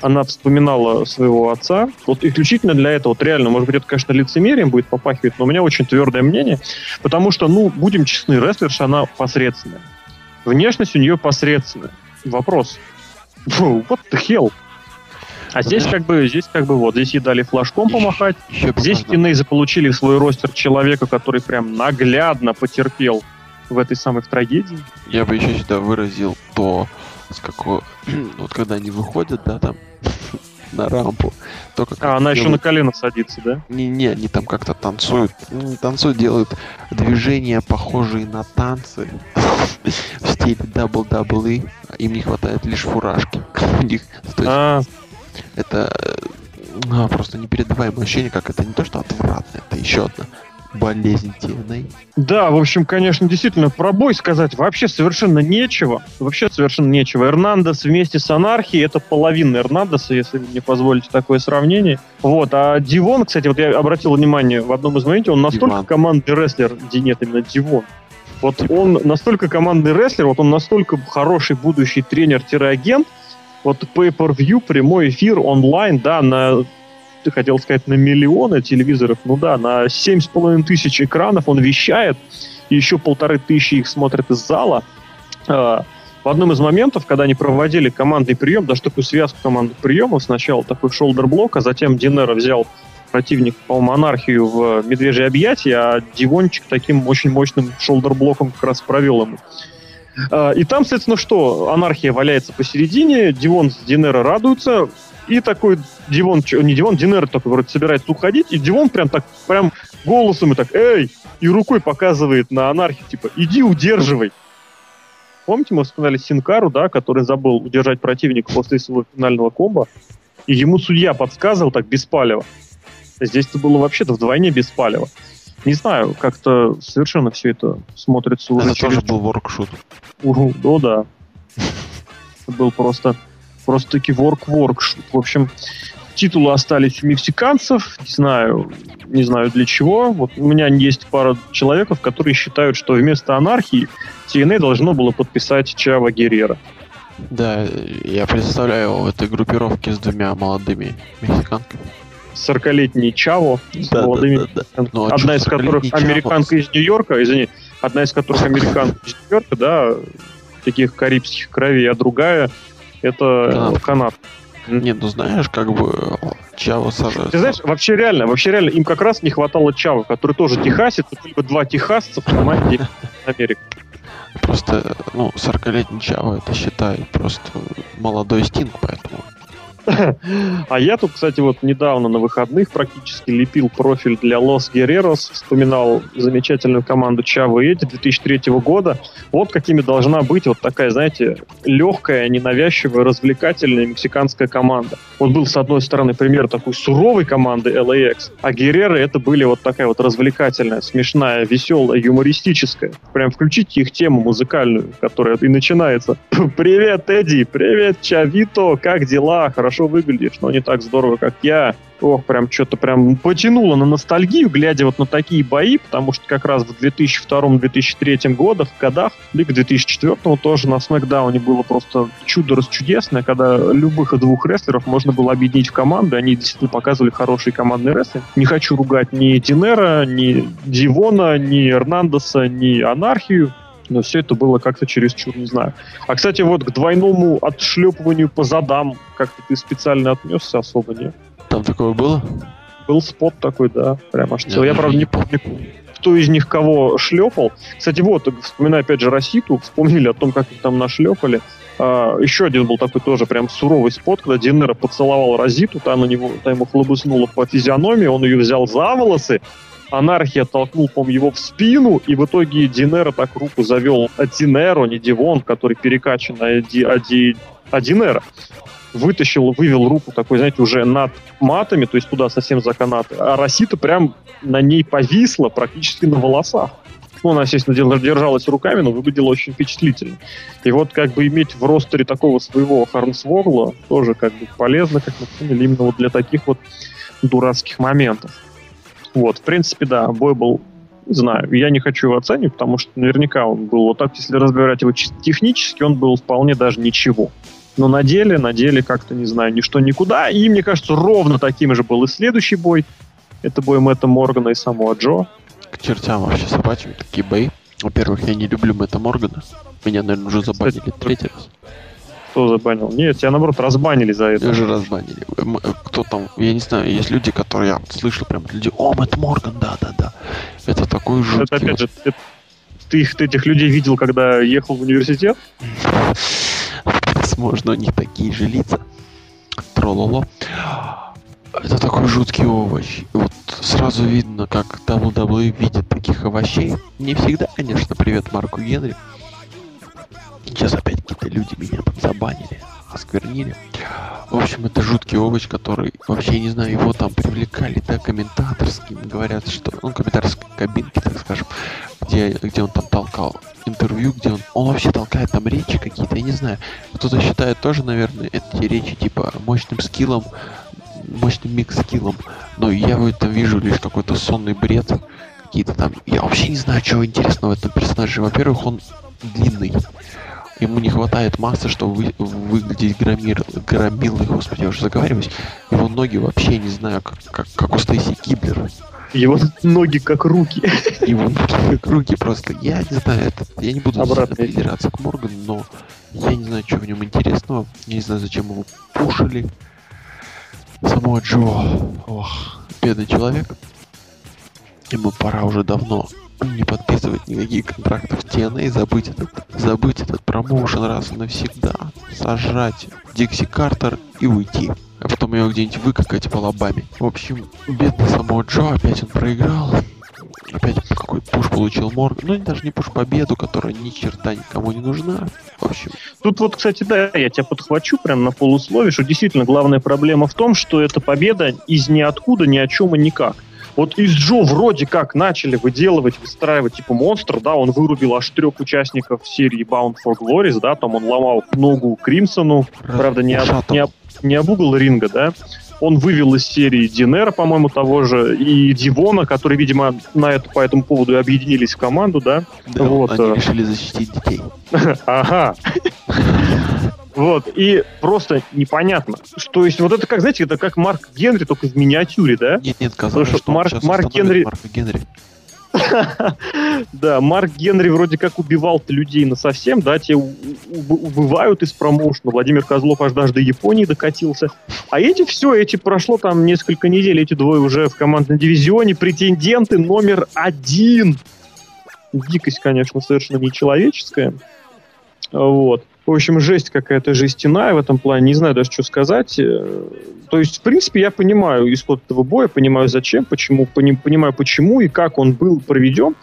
Она вспоминала своего отца. Вот исключительно для этого, вот реально, может быть, это, конечно, лицемерием будет попахивать, но у меня очень твердое мнение, потому что, ну, будем честны, рестлерша, она посредственная. Внешность у нее посредственная. Вопрос. What the hell? А здесь как бы, здесь как бы вот, здесь ей дали флажком помахать,
Еще
Здесь
можно-
Тиней получили в свой ростер человека, который прям наглядно потерпел в этой самой в трагедии.
Я бы еще сюда выразил то, с какого... вот когда они выходят, да, там, на рампу, то как...
А, она еще на
делают-
колено садится, да?
Не-не, они там как-то танцуют. Ну, не танцуют, делают движения, похожие на танцы в стиле WWE. Им не хватает лишь фуражки. У них то есть
А,
это э, а, просто непередаваемое ощущение, как это не то, что отвратно, это еще одна болезнь TNA.
да, в общем, конечно, действительно, про бой сказать вообще совершенно нечего. Вообще совершенно нечего. Эрнандес вместе с Анархией это половина Эрнандеса, если вы мне позволите такое сравнение. Вот, а Дивон, кстати, вот я обратил внимание в одном из моментов, он настолько
Диван.
командный рестлер, нет, именно Дивон. Вот он настолько командный рестлер, вот он настолько хороший будущий тренер-агент, вот pay-per-view, прямой эфир, онлайн, да, на, ты хотел сказать, на миллионы телевизоров, ну да, на семь с половиной тысяч экранов он вещает, и еще полторы тысячи их смотрят из зала. А, в одном из моментов, когда они проводили командный прием, даже такую связку командных приемов, сначала такой шолдер-блок, а затем Динера взял противник по монархию в медвежье объятие, а Дивончик таким очень мощным шолдер-блоком как раз провел ему. А, И там, соответственно, что? Анархия валяется посередине, Дивон с Динера радуются, и такой Дивон, не Дивон, Динера такой вроде собирается уходить, и Дивон прям так, прям голосом и так, эй, и рукой показывает на анархию, типа, иди удерживай. Помните, мы вспоминали Синкару, да, который забыл удержать противника после своего финального комбо, и ему судья подсказывал так беспалево. Здесь это было вообще-то вдвойне беспалево. Не знаю, как-то совершенно все это смотрится уже
Это тоже
через-
был воркшут.
Угу, ну да. Это был просто, просто таки ворк-ворк. В общем, титулы остались у мексиканцев. Не знаю, не знаю для чего. Вот у меня есть пара человеков, которые считают, что вместо анархии TNA должно было подписать Чава Геррера.
Да, я представляю этой группировке с двумя молодыми мексиканками.
40-летний Чаво с молодыми
да, да. Ну, а
одна из которых
40-летний Чаво?
американка из Нью-Йорка, извини, одна из которых американка из Нью-Йорка, да, таких карибских кровей, а другая это. Канад.
Не, ну знаешь, как бы Чаво Сара...
Ты знаешь, вообще реально, вообще реально, им как раз не хватало Чава, который тоже техасец, бы два техасца в команде Америки.
Просто, ну, 40-летний Чаво, это считай просто молодой Стинг, поэтому...
А я тут, кстати, вот недавно на выходных практически лепил профиль для Лос Герерос, вспоминал замечательную команду Чава Эти 2003 года. Вот какими должна быть вот такая, знаете, легкая, ненавязчивая, развлекательная мексиканская команда. Вот был, с одной стороны, пример такой суровой команды LAX, а Гереры это были вот такая вот развлекательная, смешная, веселая, юмористическая. Прям включите их тему музыкальную, которая и начинается. Привет, Эдди! Привет, Чавито! Как дела? Хорошо выглядишь, но не так здорово, как я. Ох, прям что-то прям потянуло на ностальгию, глядя вот на такие бои, потому что как раз в 2002-2003 годах, годах, к 2004 тоже на Смакдауне было просто чудо расчудесное, когда любых двух рестлеров можно было объединить в команды, они действительно показывали хороший командный рестлинг. Не хочу ругать ни Динера, ни Дивона, ни Эрнандеса, ни Анархию, но все это было как-то чересчур, не знаю. А, кстати, вот к двойному отшлепыванию по задам как-то ты специально отнесся особо, нет?
Там такое было?
Был спот такой, да, прям аж целый. Я, правда,
не
не помню, кто из них кого шлепал. Кстати, вот, вспоминая опять же Роситу, вспомнили о том, как их там нашлепали. А, еще один был такой тоже прям суровый спот, когда Динера поцеловал Розиту, та на него, та ему хлобыснула по физиономии, он ее взял за волосы, Анархия толкнул, по его в спину, и в итоге Динера так руку завел от Динеро, не Дивон, который перекачан на Ди, Ади, а Динера. Вытащил, вывел руку такой, знаете, уже над матами, то есть туда совсем за канаты. А Росита прям на ней повисла практически на волосах. Ну, она, естественно, держалась руками, но выглядела очень впечатлительно. И вот как бы иметь в ростере такого своего Харнсворла тоже как бы полезно, как мы поняли, именно вот для таких вот дурацких моментов. Вот, в принципе, да, бой был, знаю, я не хочу его оценивать, потому что наверняка он был вот так, если разбирать его технически, он был вполне даже ничего. Но на деле, на деле как-то, не знаю, ничто никуда. И мне кажется, ровно таким же был и следующий бой. Это бой Мэтта Моргана и самого Джо.
К чертям вообще собачьим такие бои. Во-первых, я не люблю Мэтта Моргана. Меня, наверное, уже забанили
Кстати,
третий раз.
Кто забанил? Нет, тебя, наоборот, разбанили за это.
Меня уже разбанили. Э, Кто там, я не знаю, есть люди, которые я слышал прям, люди, о, Мэтт Морган, да-да-да. Это такой
Это,
жуткий.
опять же, это- ты, их, ты этих людей видел, когда ехал в университет?
Возможно, у них такие же лица. Трололо. Это такой жуткий овощ. Вот сразу видно, как WWE видит таких овощей. Не всегда, конечно, привет Марку Генри. Сейчас опять какие-то люди меня там забанили, осквернили. В общем, это жуткий овощ, который, вообще не знаю, его там привлекали, да, комментаторским, говорят, что, ну, комментаторской кабинки, так скажем, где, где он там толкал интервью, где он, он вообще толкает там речи какие-то, я не знаю. Кто-то считает тоже, наверное, эти речи типа мощным скиллом, мощным микс-скиллом, но я в этом вижу лишь какой-то сонный бред, какие-то там, я вообще не знаю, чего интересного в этом персонаже. Во-первых, он длинный, ему не хватает массы, чтобы вы- выглядеть громир, громилой, господи, я уже заговариваюсь. Его ноги вообще не знаю, как, как, как у Стейси Киблер.
Его ноги как руки.
Его ноги как руки просто. Я не знаю, это, я не буду придираться к Моргану, но я не знаю, что в нем интересного. Я не знаю, зачем его пушили. Самого Джо. Ох, бедный человек. Ему пора уже давно не подписывать никаких контрактов TNA, забыть этот, забыть этот промоушен раз и навсегда, сожрать Дикси Картер и уйти. А потом его где-нибудь выкакать по лобами. В общем, бедный самого Джо, опять он проиграл. Опять какой пуш получил Морган. Ну, даже не пуш победу, которая ни черта никому не нужна. В общем,
Тут вот, кстати, да, я тебя подхвачу прям на полусловие, что действительно главная проблема в том, что эта победа из ниоткуда, ни о чем и никак. Вот из Джо вроде как начали выделывать, выстраивать типа монстр, да, он вырубил аж трех участников серии Bound for Glories, да, там он ломал ногу Кримсону, правда, не об, не, об, не об угол ринга, да, он вывел из серии Динера, по-моему, того же, и Дивона, которые, видимо, на это, по этому поводу и объединились в команду, да,
Да,
вот,
они
э.
решили защитить детей.
Ага. Вот, и просто непонятно. Что есть, вот это как, знаете, это как Марк Генри, только в миниатюре, да?
Нет, нет, казалось,
Слушай,
что
Марк- Марк Генри-
Марка Генри.
Да, Марк Генри вроде как убивал-то людей на совсем, да, те убывают из промоушена. Владимир Козлов аж даже до Японии докатился. А эти все, эти прошло там несколько недель, эти двое уже в командном дивизионе, претенденты номер один. Дикость, конечно, совершенно нечеловеческая. Вот. В общем, жесть какая-то жестяная в этом плане, не знаю даже, что сказать. Э, То есть, в принципе, я понимаю исход этого боя, понимаю зачем, почему, пони- понимаю почему и как он был проведен,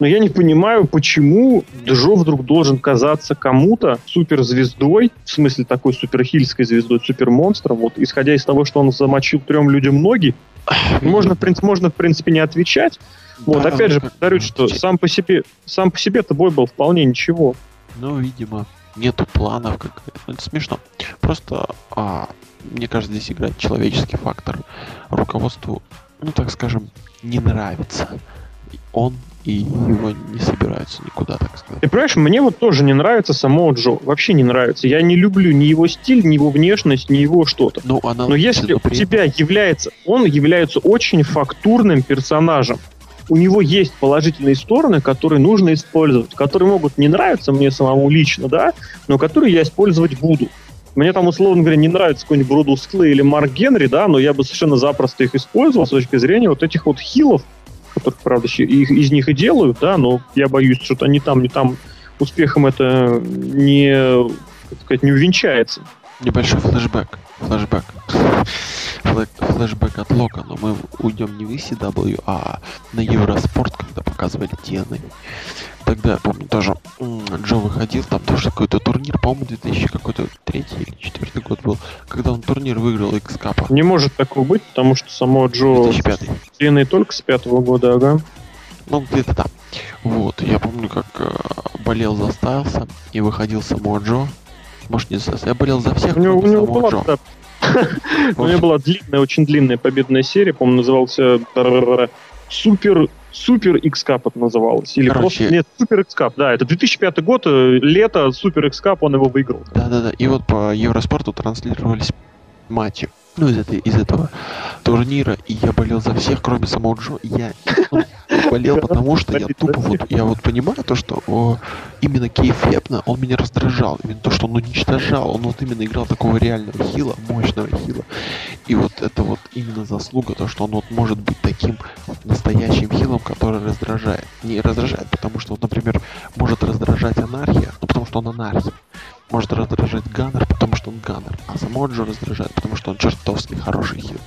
но я не понимаю, почему Джо вдруг должен казаться кому-то суперзвездой, в смысле такой суперхильской звездой, супермонстром, вот исходя из того, что он замочил трем людям ноги, можно, в принципе, можно, в принципе, не отвечать. Вот,
Да,
опять же, повторюсь, что сам по себе, сам по себе-то бой был вполне ничего.
Ну, видимо, нету планов, как ну, это смешно. Просто, а, мне кажется, здесь играет человеческий фактор. Руководству, ну так скажем, не нравится. Он и его не собираются никуда, так сказать.
Ты понимаешь, мне вот тоже не нравится само Джо. Вообще не нравится. Я не люблю ни его стиль, ни его внешность, ни его что-то.
Ну, она
Но если у
при
тебя является... Он является очень фактурным персонажем. У него есть положительные стороны, которые нужно использовать, которые могут не нравиться мне самому лично, да, но которые я использовать буду. Мне там, условно говоря, не нравится какой-нибудь Бродус Клей или Марк Генри, да, но я бы совершенно запросто их использовал с точки зрения вот этих вот хилов, которых, правда, их, из них и делают, да, но я боюсь, что они там, не там успехом это не, как сказать, не увенчается.
Небольшой флешбэк. Флешбэк. Флешбэк от Лока, но мы уйдем не в ECW, а на Евроспорт, когда показывали TNA. Тогда, я помню, тоже Джо выходил, там тоже какой-то турнир, по-моему, 2000 какой-то третий или четвертый год был, когда он турнир выиграл X Cup.
Не может такого быть, потому что само Джо
2005.
TNA только с пятого года, ага.
Ну, где-то там. Вот, я помню, как э, болел за Стайлса и выходил само Джо. Может, не за я болел за всех,
У него, у него
самого
была,
Джо.
Да, у него была длинная, очень длинная победная серия, по-моему, назывался Супер Супер X Cup это называлось. Или
Короче.
просто... Нет, Супер X Cup, да. Это 2005 год, э, лето, Супер X Cup, он его выиграл.
Да-да-да. И вот по Евроспорту транслировались матчи. Ну, из, этой, из этого турнира. И я болел за всех, кроме самого Джо. Я ну, болел, потому что я тупо вот, я вот понимаю то, что о, именно кейфепно он меня раздражал. Именно то, что он уничтожал. Он вот именно играл такого реального хила, мощного хила. И вот это вот именно заслуга, то, что он вот может быть таким настоящим хилом, который раздражает. Не раздражает, потому что, вот, например, может раздражать анархия, ну, потому что он анархия. Может раздражать Ганнер, потому что он Ганнер. А само Джо раздражает, потому что он чертовски хороший хил.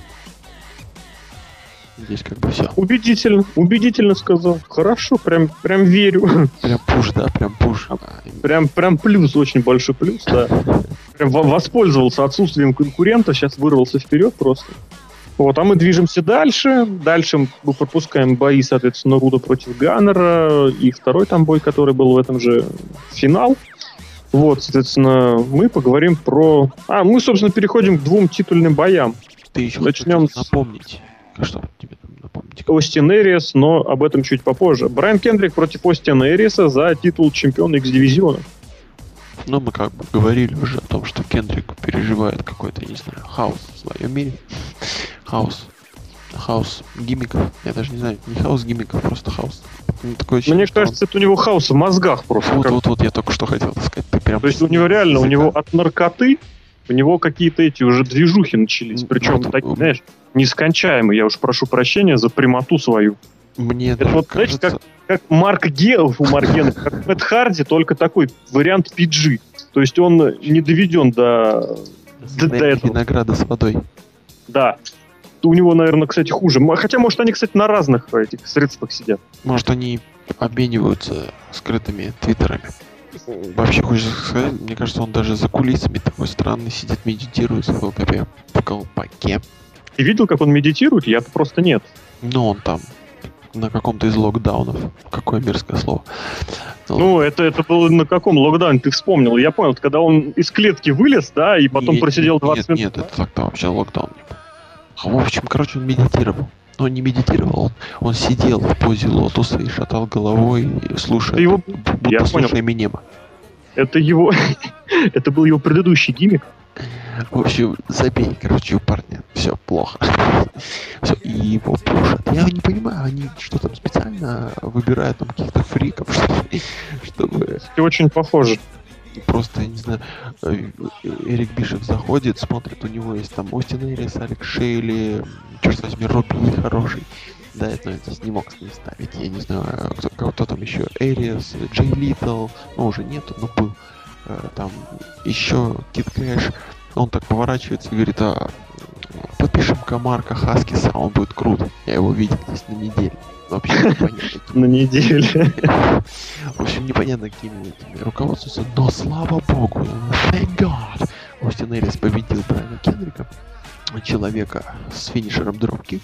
Здесь как бы все.
Убедительно, убедительно сказал. Хорошо, прям, прям верю.
Прям пуш, да, прям пуш.
Прям, прям плюс, очень большой плюс, да. Прям во- воспользовался отсутствием конкурента, сейчас вырвался вперед просто. Вот, а мы движемся дальше. Дальше мы пропускаем бои, соответственно, Руда против Ганнера и второй там бой, который был в этом же финал. Вот, соответственно, мы поговорим про... А, мы, собственно, переходим к двум титульным боям.
Ты еще
Начнем с-
напомнить. А Что тебе напомнить?
Остин Эриас, но об этом чуть попозже. Брайан Кендрик против Остина Эриаса за титул чемпиона X-дивизиона.
Ну, мы как бы говорили уже о том, что Кендрик переживает какой-то, не знаю, хаос в своем мире. Хаос. Хаос гиммиков. Я даже не знаю, не хаос гиммиков, просто хаос. Ну, такое ощущение,
Мне
что он-
кажется, это у него хаос в мозгах просто.
Вот,
как-
вот, вот, я только что хотел сказать. Прям
То есть у него реально, у него от наркоты, у него какие-то эти уже движухи начались.
М,
Причем
вот,
такие, знаешь, нескончаемые. Я уж прошу прощения за прямоту свою.
Мне
Это вот,
кажется...
Как Марк Геов у Маргена, как Мэтт Харди, только такой вариант PG. То есть он не доведен до... до- до этого.
Винограда с водой.
Да. У него, наверное, кстати, хуже. Хотя, может, они, кстати, на разных этих средствах сидят.
Может, они обмениваются скрытыми твиттерами. Вообще, хочется сказать, мне кажется, он даже за кулисами такой странный сидит, медитирует в ЛКП в колпаке.
Ты видел, как он медитирует? Я-то просто нет.
Но он там на каком-то из локдаунов. Какое мерзкое слово.
Ну, это, это было на каком локдауне, ты вспомнил. Я понял, когда он из клетки вылез, да, и потом
Нет,
просидел
нет,
20
нет,
минут.
Нет, это так-то вообще локдаун. А, в общем, короче, он медитировал. Но он не медитировал, он, он сидел в позе лотоса и шатал головой, слушая,
его-
бу- будто
я
слушая
понял.
Эминема.
Это его... это был его предыдущий гиммик.
В общем, забей, короче, у парня все плохо. Все, и его пушат. Я не понимаю, они что там специально выбирают там каких-то фриков, чтобы,
И очень похоже.
Просто, я не знаю, э, Эрик Бишев заходит, смотрит, у него есть там Остин Эрис, Алекс Шейли, черт возьми, Робби Ли хороший. Да, это я здесь не мог с ним ставить. Я не знаю, кто, кто, кто там еще. Эриас, Джей Литл. Ну, уже нету, но был. э, там еще Кит Кэш, он так поворачивается и говорит, а подпишем-ка Марка Хаскиса, он будет крут. Я его видел здесь на неделе. Вообще непонятно.
На неделе.
В общем, непонятно, какими этими руководствуются, но слава богу, thank God, Остин Эрис победил Брайана Кенрика, человека с финишером дропкик.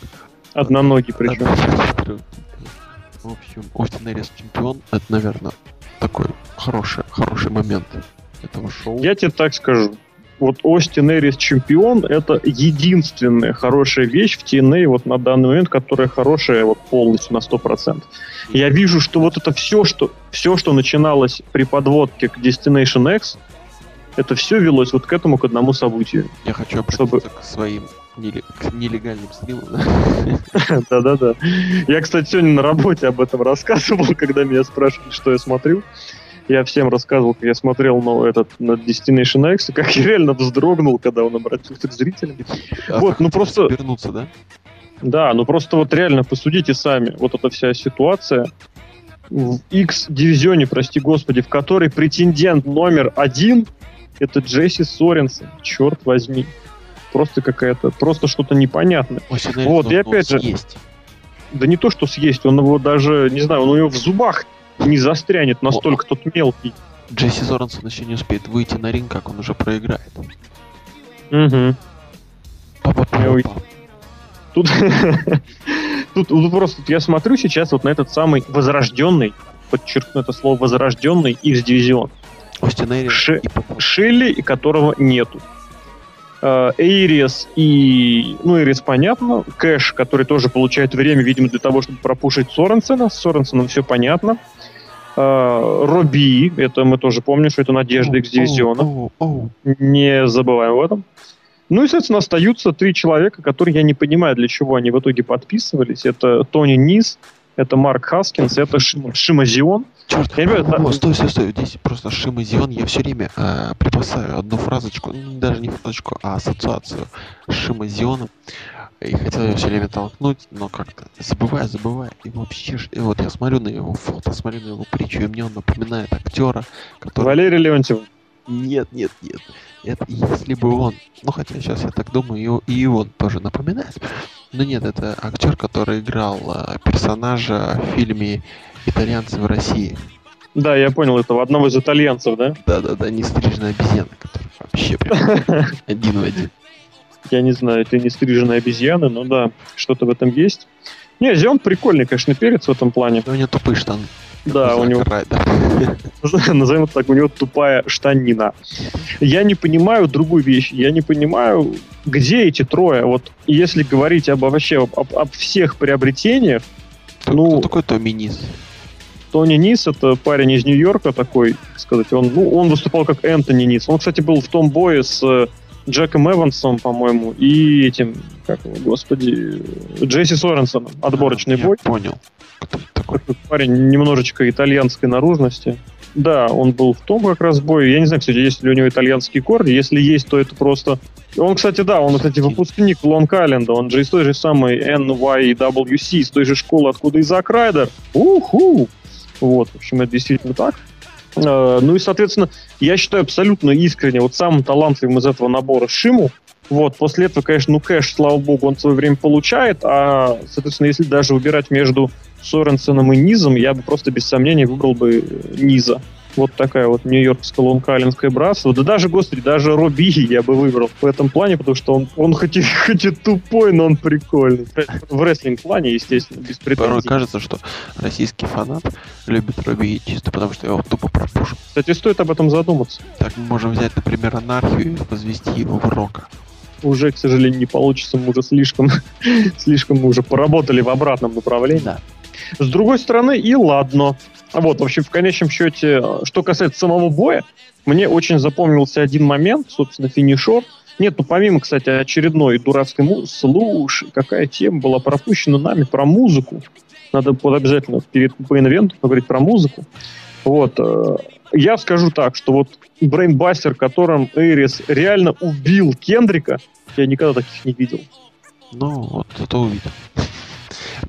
Одноногий причем.
В общем, Остин Эрис чемпион, это, наверное, такой хороший, хороший момент этого шоу.
Я тебе так скажу. Вот Остин Эрис чемпион это единственная хорошая вещь в TNA вот на данный момент, которая хорошая вот полностью на 100%. Я вижу, что вот это все, что, все, что начиналось при подводке к Destination X, это все велось вот к этому, к одному событию.
Я хочу обратиться
Чтобы-
к своим неле- к нелегальным стримам.
Да-да-да. Я, кстати, сегодня на работе об этом рассказывал, когда меня спрашивали, что я смотрю. Я всем рассказывал, как я смотрел на этот на Destination X, и как я реально вздрогнул, когда он обратился к зрителям. Вот, ну просто-
Вернуться, да?
Да, ну просто вот реально посудите сами. Вот эта вся ситуация в X-дивизионе, прости господи, в которой претендент номер один это Джесси Соренсон. Черт возьми. Просто какая-то, просто что-то непонятное.
Эрис
Вот, и опять же-
съесть.
Да не то, что съесть, он его даже, не знаю, он у него в зубах не застрянет, настолько тот мелкий.
Джесси Соренсон еще не успеет выйти на ринг, как он уже проиграет.
Ой.
Па-па-па-па.
Тут, тут, тут просто я смотрю сейчас вот на этот самый возрожденный, подчеркну это слово, возрожденный X-дивизион.
Остин Эрис
Ше-
и Па-па.
Шелли, которого нету. Э, Эйрис и... Ну, Эйрис понятно. Кэш, который тоже получает время, видимо, для того, чтобы пропушить Соренсена. С Соренсеном все понятно. Э, Роби, это мы тоже помним, что это надежда X-дивизиона.
Оу, оу,
Не забываем об этом. Ну и, соответственно, остаются три человека, которые я не понимаю, для чего они в итоге подписывались. Это Тони Низ, это Марк Хаскинс, это Шим- Шимазион.
Черт,
Я говорю,
о,
да.
стой, стой, стой. Здесь просто Шима Зион, я все время э, припасаю одну фразочку, ну, даже не фразочку, а ассоциацию с Шима Зионом. И хотел ее все время толкнуть, но как-то забываю, забываю. И вообще, и вот я смотрю на его фото, смотрю на его притчу, и мне он напоминает актера, который...
Валерий Леонтьев.
Нет, нет, нет. Это если бы он, ну хотя сейчас я так думаю, и, и он тоже напоминает. Но нет, это актер, который играл э, персонажа в фильме «Итальянцы в России».
Да, я понял этого. Одного из итальянцев, да?
Да-да-да, не стрижная обезьяна, который вообще прям один в один.
Я не знаю, это не стриженные обезьяны, но да, что-то в этом есть. Не, Зион прикольный, конечно, перец в этом плане.
Но у него тупые штаны.
Да, у него, назовем это так, у него тупая штанина. Я не понимаю другую вещь. Я не понимаю, где эти трое. Вот если говорить об вообще об, об- об всех приобретениях,
Кто-
Ну,
Кто такой Томми Низ?
Тони Нис это парень из Нью-Йорка такой, так сказать, он, ну, он выступал как Энтони Нис. Он, кстати, был в том бое с э, Джеком Эвансом, по-моему, и этим, как его, господи, Джесси Соренсоном. Отборочный
А, Я
бой.
понял. Кто такой?
Парень немножечко итальянской наружности. Да, он был в том как раз бое. Я не знаю, кстати, есть ли у него итальянские корни. Если есть, то это просто... Он, кстати, да, он, кстати, выпускник Лонг-Айленда. Он же из той же самой NYWC, из той же школы, откуда и Зак Райдер. Уху! Вот, в общем, это действительно так. Э, Ну и, соответственно, я считаю абсолютно искренне, вот самым талантливым из этого набора Шиму. Вот, после этого, конечно, ну, кэш, слава богу, он в свое время получает, а, соответственно, если даже выбирать между Соренсоном и Низом, я бы просто без сомнений выбрал бы э, Низа. Вот такая вот нью-йоркская лонг-айленская братство. Да даже, господи, даже Робби я бы выбрал в этом плане, потому что он, он хоть, и, хоть и тупой, но он прикольный. В рестлинг-плане, естественно, без
Порой
претензий.
кажется, что российский фанат любит Робби чисто потому, что его тупо пропушат.
Кстати, стоит об этом задуматься.
Так мы можем взять, например, анархию и возвести его в рока.
Уже, к сожалению, не получится, мы уже слишком, слишком мы уже поработали в обратном направлении.
Да.
С другой стороны, и ладно. Вот, в общем, в конечном счете, что касается самого боя, мне очень запомнился один момент, собственно, финишер. Нет, ну помимо, кстати, очередной дурацкой музыки, слушай, какая тема была пропущена нами про музыку. Надо вот обязательно перед по-инвенту поговорить про музыку. Вот. э, Я скажу так, что вот брейнбастер, которым Эйрис реально убил Кендрика, я никогда таких не видел.
Ну, вот это увидим.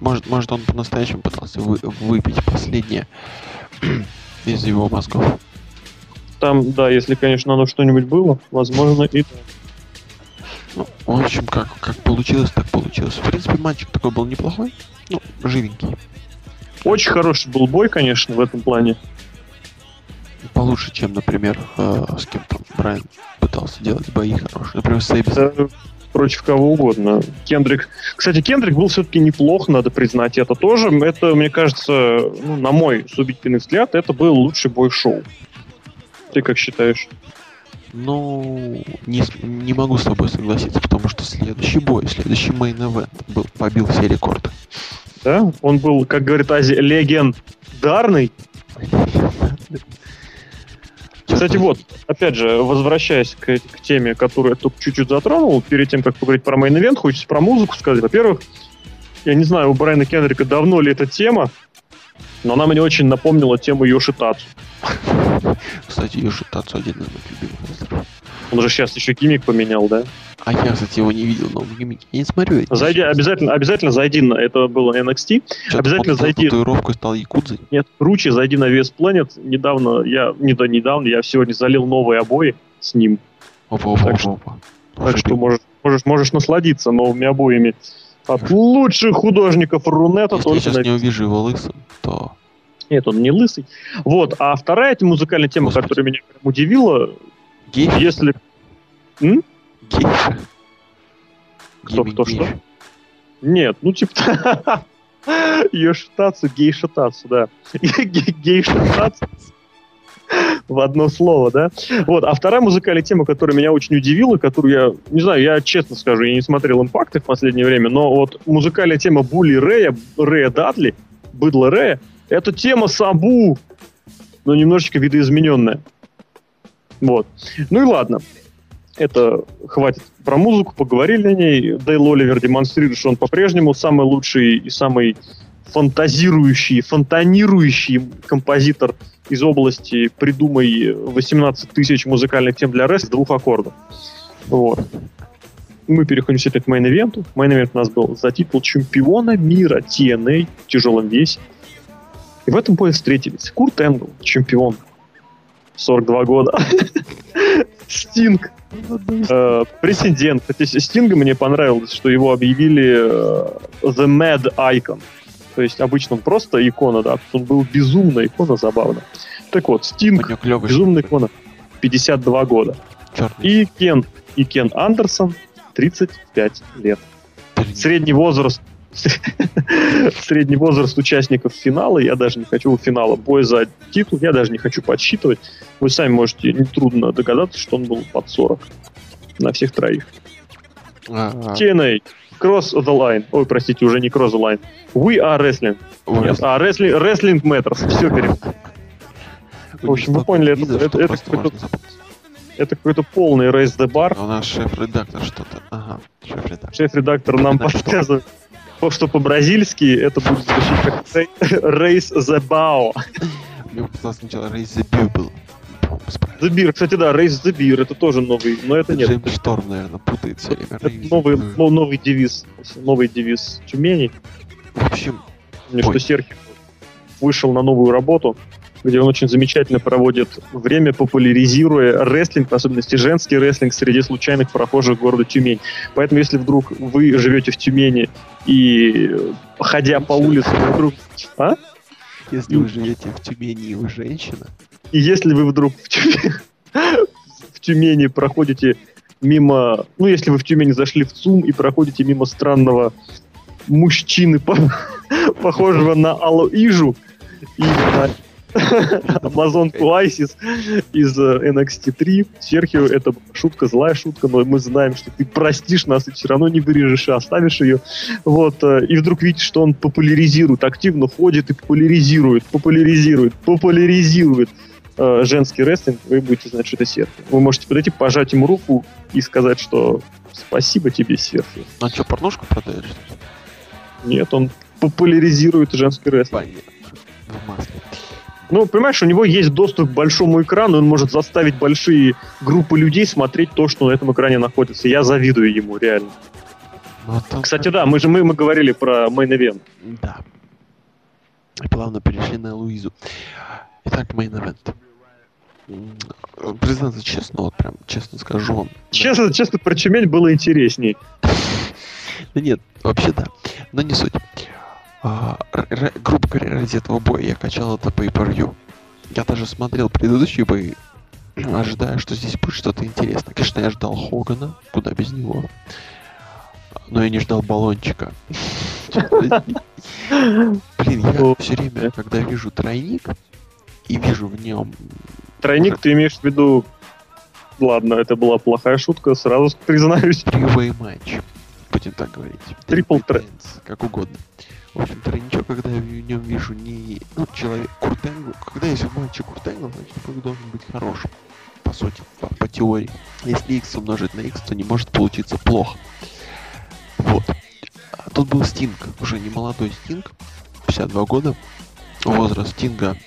Может, может он по-настоящему пытался вы- выпить последнее из его мозгов.
Там, да, если, конечно, оно что-нибудь было, возможно, и...
Ну, в общем, как, как получилось, так получилось. В принципе, матчик такой был неплохой. Ну, живенький.
Очень хороший был бой, конечно, в этом плане.
Получше, чем, например, э, с кем там Брайан пытался делать бои хорошие. Например, с
Abyss. Против кого угодно. Кендрик... Кстати, Кендрик был все-таки неплох, надо признать это тоже. Это, мне кажется, ну, на мой субъективный взгляд, это был лучший бой шоу. Ты как считаешь?
Ну, не, не могу с тобой согласиться, потому что следующий бой, следующий main event был, побил все рекорды.
Да? Он был, как говорит Ази, легендарный. Кстати, вот, опять же, возвращаясь к, к теме, которую я только чуть-чуть затронул, перед тем, как поговорить про мейн ивент, хочется про музыку сказать. Во-первых, я не знаю, у Брайана Кендрика давно ли эта тема, но она мне очень напомнила тему Йошитацу.
Кстати, Юши Тацу один из моих любимых.
Он же сейчас еще гиммик поменял, да?
А я, кстати, его не видел, но в гиммике. Я не смотрю.
Зайди, обязательно, обязательно зайди на, это было NXT.
Чё-то
обязательно зайди.
Татуировку стал якудзой.
Нет, круче, зайди на Вес Planet. Недавно, я, не да, недавно, я сегодня залил новые обои с ним.
Опа, опа,
Так
опа,
что-
опа.
Так что можешь, можешь, можешь насладиться новыми обоями от лучших художников Рунета.
Если я сейчас
на-
не увижу его лысым, то...
Нет, он не лысый. Вот, а вторая эта музыкальная тема,
Господи.
которая меня прям удивила,
Гейша?
если... М?
Гейша?
Кто, кто, что? Нет, ну типа... Йошитацу, гейшитацу, да. Гейшитацу. В одно слово, да? Вот, а вторая музыкальная тема, которая меня очень удивила, которую я, не знаю, я честно скажу, я не смотрел импакты в последнее время, но вот музыкальная тема Були Рэя, Рэя Дадли, Быдла Рэя, это тема Сабу, но немножечко видоизмененная. Вот. Ну и ладно. Это хватит про музыку, поговорили о ней. Дейл Оливер демонстрирует, что он по-прежнему самый лучший и самый фантазирующий, фонтанирующий композитор из области «Придумай 18 тысяч музыкальных тем для рэс» с двух аккордов. Вот. Мы переходим все к main event у. Main event у нас был за титул чемпиона мира TNA в тяжелом весе. И в этом бое встретились Курт Энгл, чемпион, 42 года. Стинг, э, претендент. Кстати, Стинга мне понравилось, что его объявили э, The Mad Icon. То есть обычно он просто икона, да, тут он был безумная икона, забавно. Так вот, Стинг, безумная икона, 52 года.
Черный.
И Кен, и Кен Андерсон, 35 лет. Средний возраст средний возраст участников финала, я даже не хочу финала боя за титул, я даже не хочу подсчитывать. Вы сами можете нетрудно догадаться, что он был под 40 на всех троих.
А,
TNA, Cross the Line. Ой, простите, уже не Cross the Line. We are Wrestling. Нет, а Wrestling, wrestling Matters. Все перед. в общем, вы поняли, это- это- это какой-то- Это какой-то полный Race the Bar.
А у нас шеф-редактор что-то. Ага, шеф-редактор.
Шеф-редактор нам
что?
То, что по-бразильски это будет звучать как Race the Bao.
Мне показалось сначала Raise the. По-моему, справедливо.
The Beer, кстати, да, Race the Beer, это тоже новый, но это нет.
Джеймс Шторм, наверное, путает все время.
Это
the
новый, ну, новый девиз, новый девиз Тюмени.
В общем,
Мне что
Ой.
Серхиев вышел на новую работу, где он очень замечательно проводит время, популяризируя рестлинг, в особенности женский рестлинг, среди случайных прохожих города Тюмень. Поэтому, если вдруг вы живете в Тюмени и, э, ходя по улице, вдруг... А?
если вы живете в Тюмени и вы женщина,
И если вы вдруг в Тюмени, в Тюмени проходите мимо... Ну, если вы в Тюмени зашли в ЦУМ и проходите мимо странного мужчины, по- похожего на Алоижу и на Амазонку Айсис из э, NXT 3. Серхио, это шутка, злая шутка, но мы знаем, что ты простишь нас и все равно не вырежешь, а оставишь ее. Вот, э, и вдруг видите, что он популяризирует, активно ходит и популяризирует, популяризирует, популяризирует э, женский рестлинг, вы будете знать, что это Серхио. Вы можете подойти, пожать ему руку и сказать, что спасибо тебе, Серхио.
а что, порнушку продаешь?
Нет, он популяризирует женский рестлинг.
Понятно. В масле.
Ну, понимаешь, у него есть доступ к большому экрану, он может заставить большие группы людей смотреть то, что на этом экране находится. Я завидую ему, реально.
Ну, а там
Кстати, да, мы же мы, мы говорили про Main Event.
Да. И плавно перешли на Луизу. Итак, мейн event. признаться честно, вот прям честно скажу вам. да.
Честно, честно, про Чемень было интересней.
Да нет, вообще да. Но не суть. А, грубо говоря, ради этого боя я качал это pay per view. Я даже смотрел предыдущие бои, ожидая, что здесь будет что-то интересное. Конечно, я ждал Хогана, куда без него. Но я не ждал баллончика. Блин, я все время, когда вижу тройник и вижу в нем
Тройник, ты имеешь в виду... Ладно, это была плохая шутка, сразу признаюсь.
тривей матч, будем так говорить.
Трипл
Triple
тре-
Threats, как угодно. В общем, тройничок, когда я в нем вижу не ну, человек Куртенгл, когда есть в матче Куртенгл, значит бой должен быть хорошим. По сути, по, по теории. Если x умножить на x, то не может получиться плохо. Вот. А тут был Стинг, уже не молодой Стинг, 52 года. Возраст Стинга,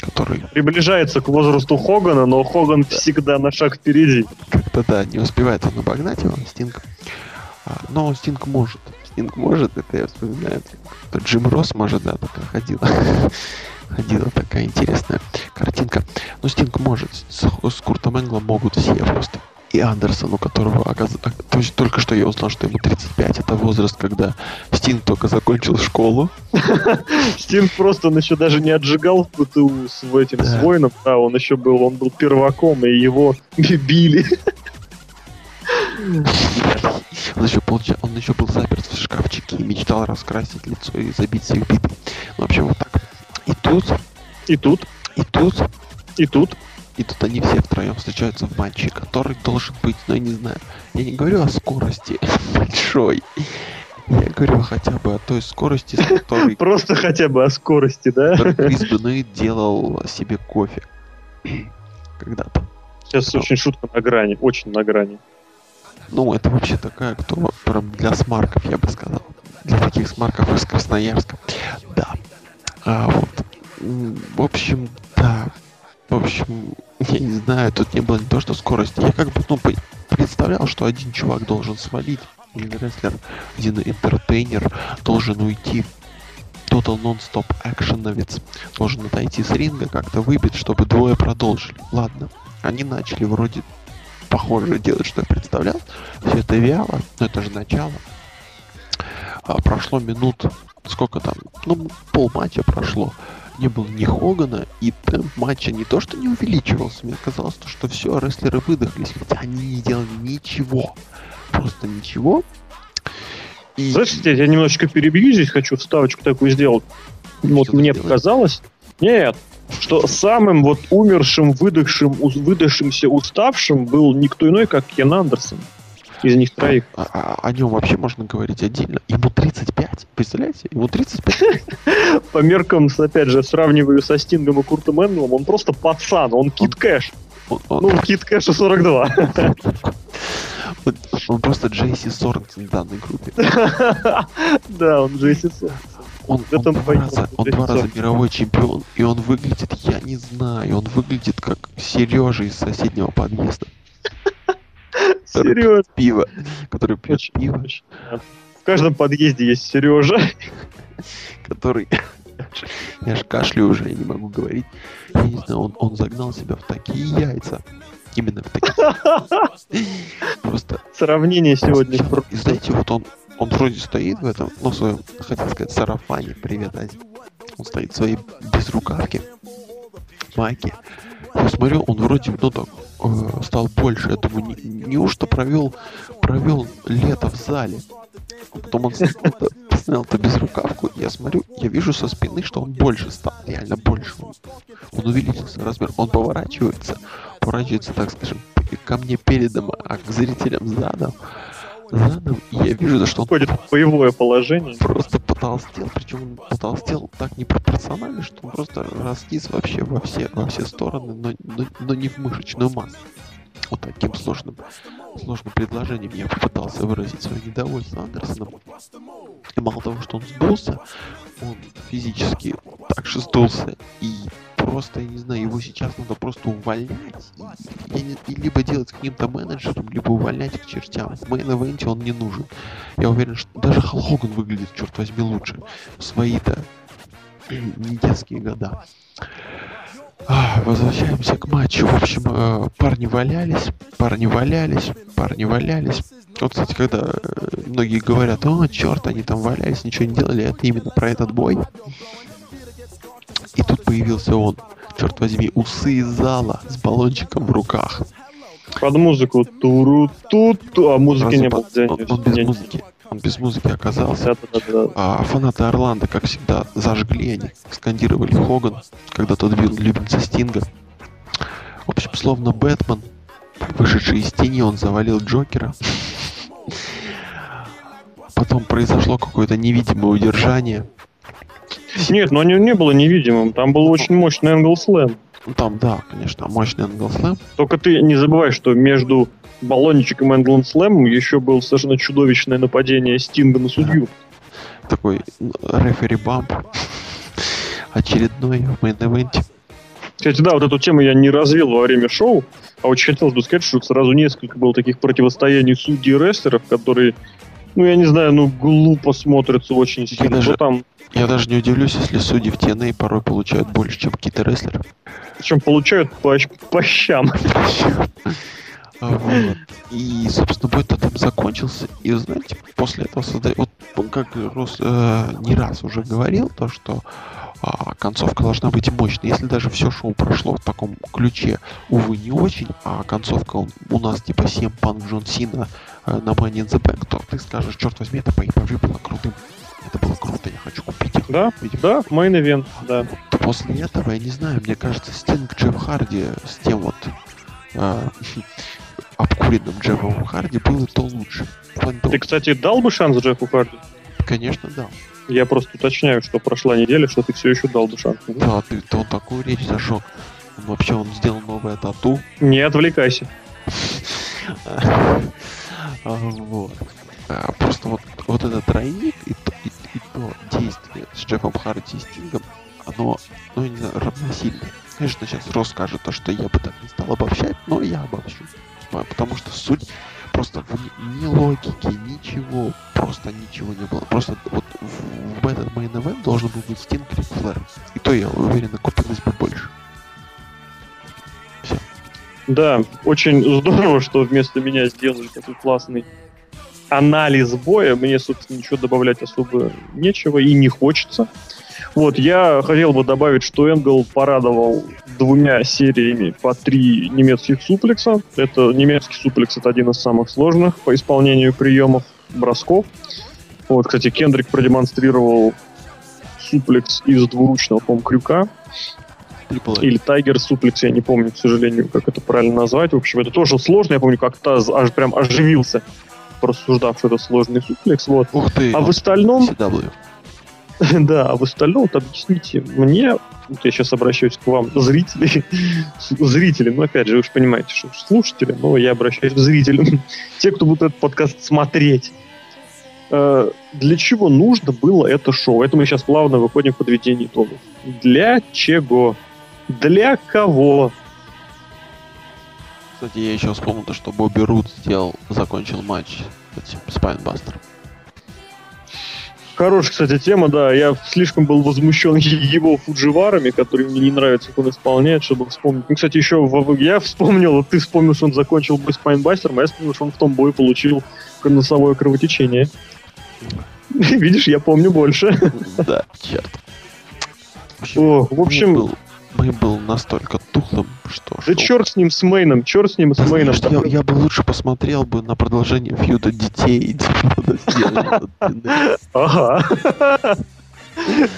который
Приближается к возрасту Хогана, но Хоган всегда на шаг впереди.
как-то, да, не успевает он обогнать его, Стинг. А, но Стинг может. Стинг может, это я вспоминаю. Это Джим Росс может, да, такая ходила. Ходила такая интересная картинка. Но Стинг может. С, с Куртом Энглом могут все просто. И Андерсон, у которого, оказ- а, то есть только что я узнал, что ему 35. Это возраст, когда Стинг только закончил школу.
Стинг просто он еще даже не отжигал в ПТУ с этим с воином, да, он еще был, он был перваком, и его били.
Он еще, получа... он еще был заперт в шкафчике и мечтал раскрасить лицо и забить всех битым. В общем, вот так. И тут,
И тут,
и тут
и тут.
И тут они все втроем встречаются в матче, который должен быть, ну я не знаю, я не говорю о скорости большой. Я говорю хотя бы о той скорости, с которой
Просто хотя бы о скорости, да?
который Крис Бенуит делал себе кофе. Когда-то.
Сейчас очень шутка на грани, очень на грани.
Ну, это вообще такая, кто прям для смарков, я бы сказал. Для таких смарков из Красноярска. Да. А вот. В общем, да. В общем, я не знаю, тут не было не то, что скорости. Я как бы, ну, представлял, что один чувак должен свалить. Один рестлер, один интертейнер должен уйти. Total Non-Stop экшеновец должен отойти с ринга, как-то выбить, чтобы двое продолжили. Ладно, они начали вроде похоже делать, что я представлял. Все это вяло, но это же начало. А, прошло минут, сколько там, ну, полматча прошло. Не было ни Хогана, и темп матча не то, что не увеличивался. Мне казалось, то, что все, рестлеры выдохлись, хотя они не делали ничего. Просто ничего. И...
Знаешь, я, я немножечко перебью здесь, хочу вставочку такую сделать. Вот
Что
мне показалось, нет, что самым вот умершим, выдохшим, выдохшимся, уставшим был никто иной, как Кен Андерсон. Из них троих.
А- а- о нем вообще можно говорить отдельно. Ему 35, представляете? Ему 35.
По меркам, опять же, сравниваю со Стингом и Куртом Энглом, он просто пацан, он Кит Кэш. Ну, Кит Кэшу 42.
он- просто Джейси Сорнсен в данной группе.
Да, он Джейси Сон.
Он, он
там
два раза, он два раза мировой чемпион, и он выглядит, я не знаю, он выглядит как Сережа из соседнего подъезда.
Серьезно.
Пиво, который пьет пиво.
В каждом подъезде есть Сережа.
который... Я ж кашляю уже, я не могу говорить. Я не знаю, он, он загнал себя в такие яйца. Именно в такие. Просто
Сравнение сегодня.
И знаете, вот он, он вроде стоит в этом, ну, в своем, хотел сказать, сарафане, привет. Он стоит в своей безрукавке, майке. Я смотрю, он вроде, ну так, э, стал больше. Я думаю, не, неужто провел, провел лето в зале? А Потом он снял эту безрукавку, я смотрю, я вижу со спины, что он больше стал, реально больше. Он увеличился размер, он поворачивается, поворачивается, так скажем, ко мне передом, а к зрителям задом. Задом, и я вижу, что он
Входит в боевое положение.
просто потолстел, причем он потолстел так непропорционально, что он просто растис вообще во все, во все стороны, но, но, но не в мышечную массу. Вот таким сложным, сложным предложением я попытался выразить свое недовольство Андерсоном. И мало того, что он сдулся, он физически также сдулся. И просто, я не знаю, его сейчас надо просто увольнять. И, и либо делать каким-то менеджером, либо увольнять к чертям. В мейн-эвенте он не нужен. Я уверен, что даже Халл Хоган выглядит, черт возьми, лучше. В свои-то не детские года. Возвращаемся к матчу. В общем, э, парни валялись, парни валялись, парни валялись. Вот, кстати, когда э, многие говорят, о, черт, они там валялись, ничего не делали, это именно про этот бой. И тут появился он, черт возьми, усы из зала с баллончиком в руках.
Под музыку туру тут а музыки
Разве
не
по-
было.
он, он без музыки. Он без музыки оказался.
Да, да, да, да.
А фанаты Орландо, как всегда, зажгли они, скандировали Хоган, когда тот бил любимца Стинга. В общем, словно Бэтмен, вышедший из тени, он завалил Джокера. Потом произошло какое-то невидимое удержание.
Нет, но не, не было невидимым. Там был очень мощный Angle Slam.
Ну, Там, да, конечно, мощный англ
Только ты не забывай, что между баллончиком и Angle Slam еще было совершенно чудовищное нападение Стинга на судью.
Такой м, рефери бамп. Очередной в мейн-эвенте.
Кстати, да, вот эту тему я не развил во время шоу, а очень хотелось бы сказать, что сразу несколько было таких противостояний судей и рестлеров, которые, ну, я не знаю, ну, глупо смотрятся очень сильно.
даже-
Что там,
Я даже не удивлюсь, если судьи в TNA порой получают больше, чем какие-то рестлеры.
причем получают по, по щам.
Вот. И, собственно, бой-то там закончился. И, знаете, после этого создать... Вот как Рос э, не раз уже говорил, то, что а, концовка должна быть мощной. Если даже все шоу прошло в таком ключе, увы, не очень, а концовка он- у нас типа 7 Панк Джон Сина э, на Money in the Bank, то ты скажешь, черт возьми, это по pay было крутым. Это было круто, я хочу купить их.
Да,
Видимо,
да, мейн event, да.
то после этого, я не знаю, мне кажется, Стинг Джефф Харди с тем вот э, обкуренным Джеффом Харди было то лучше. Того,
Ты, кстати, дал бы шанс Джеффу Харди?
Конечно, да.
Я просто уточняю, что прошла неделя, что ты все еще дал бы шанс.
Да, ты, то такую речь зажег. Он вообще он сделал новое тату.
Не отвлекайся.
А, Вот. А, Просто вот, вот этот тройник и и, и то действие с Джеффом Харди и Стингом, оно, ну, не знаю, равносильно. Конечно, сейчас Рос скажет то, что я бы так не стал обобщать, но я обобщу. По- Потому что суть просто ни, ни логики, ничего, просто ничего не было. Просто вот в, в этот мейн event должен был быть Стинг Рик Флэр. И то, я уверен, купилось бы больше.
Да, очень здорово, что вместо меня сделали такой классный анализ боя. Мне, собственно, ничего добавлять особо нечего и не хочется. Вот, я хотел бы добавить, что Энгл порадовал двумя сериями по три немецких суплекса. Это немецкий суплекс это один из самых сложных по исполнению приемов бросков. Вот, кстати, Кендрик продемонстрировал суплекс из двуручного, по крюка
Трипл
или Тайгер суплекс, я не помню, к сожалению, как это правильно назвать. В общем, это тоже сложно. Я помню, как Таз аж прям оживился, порассуждав, что это сложный суплекс. Вот.
Ух ты!
А в остальном,
CW.
да, а в остальном, вот объясните мне, вот я сейчас обращаюсь к вам, зрители, зрители, ну, опять же, вы же понимаете, что слушатели, но я обращаюсь к зрителям, те, кто будет этот подкаст смотреть. Э, Для чего нужно было это шоу? Это мы сейчас плавно выходим к подведению итогов. Для чего? Для кого?
Кстати, я еще вспомнил то, что Бобби Рут сделал, закончил матч с этим Спайнбастером.
Хорошая, кстати, тема, да. Я слишком был возмущен его фудживарами, которые мне не нравятся, как он исполняет, чтобы вспомнить. Ну, кстати, еще в- я вспомнил, ты вспомнил, что он закончил бой с Пайнбастером, а я вспомнил, что он в том бою получил носовое кровотечение. Видишь, я помню больше.
Да, черт.
О, в общем,
мы был настолько тухлым, что...
да
шоу-
черт с ним, с Мейном, черт с ним с
Ты
Мейном.
знаешь, я, я бы лучше посмотрел бы на продолжение фьюда детей. типа.
Ага.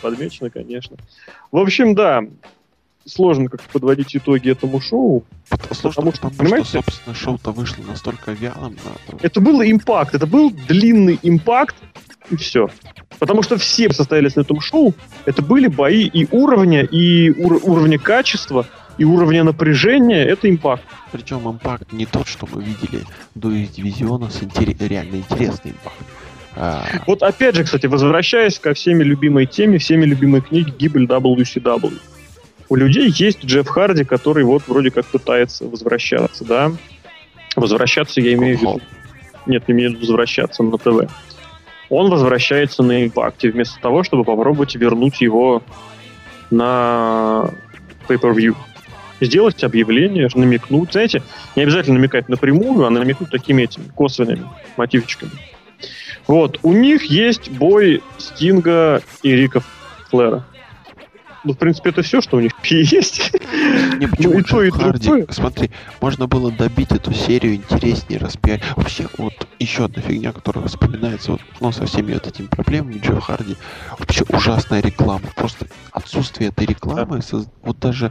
Подмечено, конечно. В общем, да, сложно как подводить итоги этому шоу. Потому
потому,
что,
что,
понимаете-
собственно, шоу-то вышло настолько вялым. на-
Это был импакт, это был длинный импакт, и все. Потому что все состоялись на этом шоу, это были бои и уровня, и ур- уровня качества, и уровня напряжения, это импакт.
Причем импакт не тот, что мы видели до из дивизиона с интере- реально интересный импакт. А,
Вот опять же, кстати, возвращаясь ко всеми любимой теме, всеми любимой книге Гибель WCW. У людей есть Джефф Харди, который вот вроде как пытается возвращаться, да? Возвращаться я имею в виду... Нет, имею в виду возвращаться на ТВ. Он возвращается на импакте вместо того, чтобы попробовать вернуть его на pay-per-view. Сделать объявление, намекнуть. Знаете, не обязательно намекать напрямую, а намекнуть такими этими косвенными мотивчиками. Вот, у них есть бой Стинга и Рика Флера. Ну, в принципе, это все, что у них есть.
Не, почему
Ну, и то, и другое.
смотри, можно было добить эту серию интереснее, распиарить. Вообще, вот еще одна фигня, которая вспоминается, вот, ну, со всеми вот этими проблемами Джефф Харди, вообще ужасная реклама. Просто отсутствие этой рекламы, соз- вот даже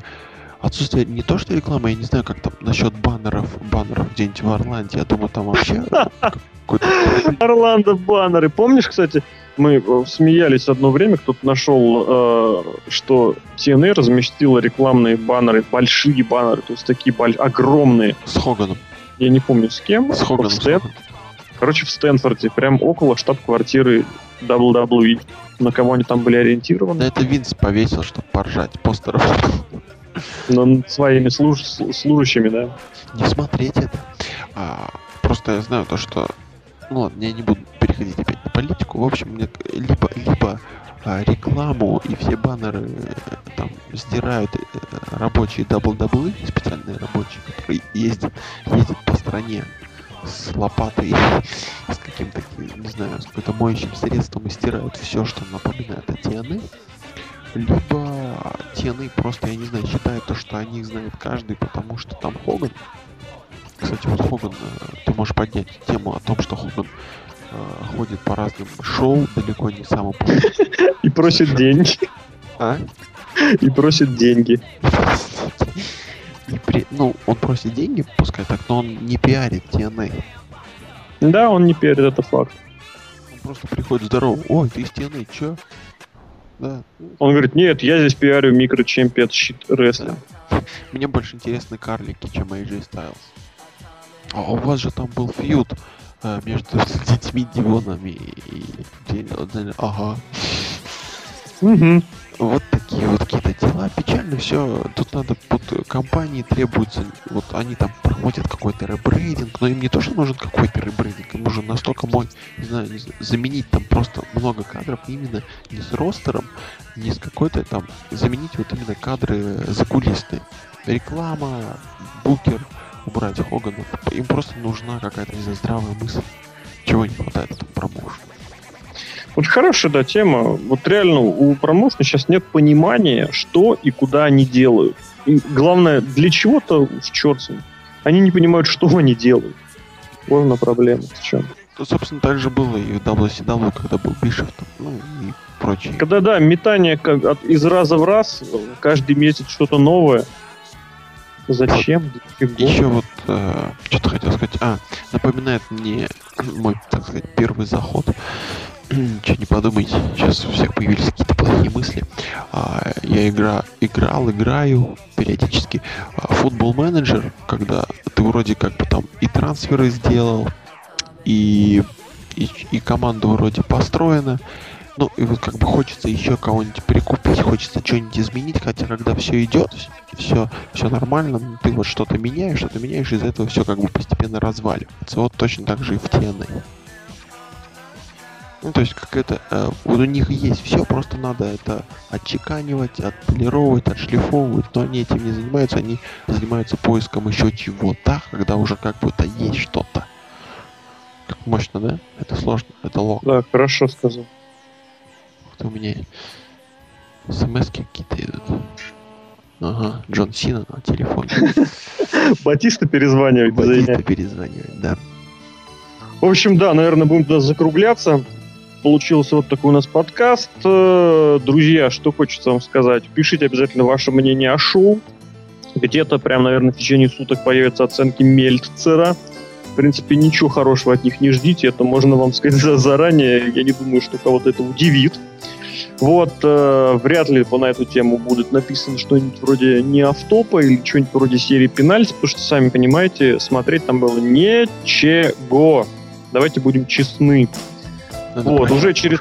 отсутствие не то, что рекламы, я не знаю, как там насчет баннеров, баннеров где-нибудь в Орланде, я думаю, там вообще
Орландо баннеры. Помнишь, кстати, мы э, смеялись одно время, кто-то нашел, э, что TNA разместила рекламные баннеры, большие баннеры, то есть такие боль- огромные.
с Хоганом,
Я не помню с кем.
с Хоганом,
в Стэн-. Короче, в Стэнфорде, прям около штаб-квартиры WWE. На кого они там были
Да
ориентированы?
это Винс повесил, чтобы поржать постеров.
На своими служ- слу- служащими, да.
не смотреть это. А, просто я знаю то, что... Ну ладно, я не буду переходить политику. В общем, либо, либо а, рекламу и все баннеры э, там сдирают э, рабочие WWE, специальные рабочие, которые ездят, ездят по стране с лопатой с каким-то, не знаю, с каким-то моющим средством и стирают все, что напоминает о TNA. Либо TNA просто, я не знаю, считает то, что они знают каждый, потому что там Хоган. Кстати, вот Хоган, э, ты можешь поднять тему о том, что Хоган ходит по разным шоу, далеко не самым.
И просит деньги.
А?
И просит деньги.
И при- ну, он просит деньги, пускай так, но он не пиарит TNA.
Да, он не перед, это факт.
Он просто приходит здорово. Ой, ты из TNA, чё? Да.
Он говорит, нет, я здесь пиарю микрочемпионшип рестлинг.
Мне больше интересны карлики, чем AJ Styles. А у вас же там был фьюд э, между детьми Дивонами и... Ага.
Мгм.
Вот такие вот какие-то дела. Печально все. Тут надо, вот компании требуется, вот они там проходят какой-то ребрейдинг, но им не то, что нужен какой-то ребрейдинг, им нужен настолько мой, не знаю, не знаю, заменить там просто много кадров именно не с ростером, не с какой-то там, заменить вот именно кадры закулисные. Реклама, букер, убрать Хоганов. Им просто нужна какая-то, не знаю, здравая мысль. Чего не хватает в этом промоушене.
Вот хорошая, да, тема. Вот реально у промоушена сейчас нет понимания, что и куда они делают. И главное, для чего-то в черт с ним. Они не понимают, что они делают. Вот она проблема. В чем?
Ну, собственно, так же было и в WCW, когда был Бишев, ну и прочие.
Когда, да, метание как от- из раза в раз, каждый месяц что-то новое. Зачем? Чего?
Еще вот, э, что-то хотел сказать. А, напоминает мне мой, так сказать, первый заход. Че не подумайте, сейчас у всех появились какие-то плохие мысли. А, я игра, играл, играю периодически. а, Футбол менеджер, когда ты вроде как бы там и трансферы сделал, и, и, и команда вроде построена. Ну, и вот как бы хочется еще кого-нибудь прикупить, хочется что-нибудь изменить, хотя когда все идет, все, все нормально, ну, ты вот что-то меняешь, что-то меняешь, из-за этого все как бы постепенно разваливается. Вот точно так же и в TNA. Ну, то есть, как это, э, вот у них есть все, просто надо это отчеканивать, отполировать, отшлифовывать, но они этим не занимаются, они занимаются поиском еще чего-то, когда уже как бы это есть что-то. Как мощно, да? Это сложно, это лог.
Да, хорошо сказал.
Кто у меня смс какие-то идут. Ага, Джон Сина на телефоне.
Батиста перезванивать.
Батиста перезванивает, да.
В общем, да, наверное, будем туда закругляться. Получился вот такой у нас подкаст. Э, Друзья, что хочется вам сказать. Пишите обязательно ваше мнение о шоу. Где-то прям, наверное, в течение суток появятся оценки Мельцера. В принципе, ничего хорошего от них не ждите. Это можно вам сказать за- заранее. Я не думаю, что кого-то это удивит. Вот, э, вряд ли по на эту тему будет написано что-нибудь вроде не автопа или что-нибудь вроде серии пенальти, потому что, сами понимаете, смотреть там было ничего. Давайте будем честны. Вот, уже через,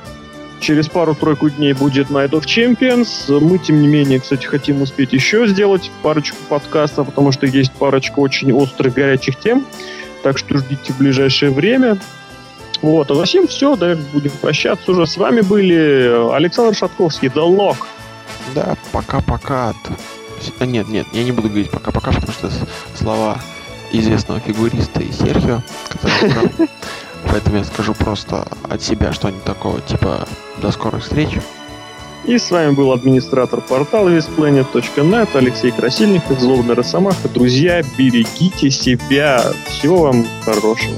через пару-тройку дней будет Night of Champions. Мы, тем не менее, кстати, хотим успеть еще сделать парочку подкастов, потому что есть парочка очень острых, горячих тем. Так что ждите в ближайшее время. Вот, а за всем все, да, будем прощаться уже. С вами были Александр Шатковский, The Lock.
Да, пока-пока. А, Нет, нет, я не буду говорить пока-пока, потому что слова известного фигуриста и Серхио, который. Поэтому я скажу просто от себя что-нибудь такого, типа до скорых встреч.
И с вами был администратор портала visplanet.net Алексей Красильников, Злобный Росомаха. Друзья, берегите себя. Всего вам хорошего.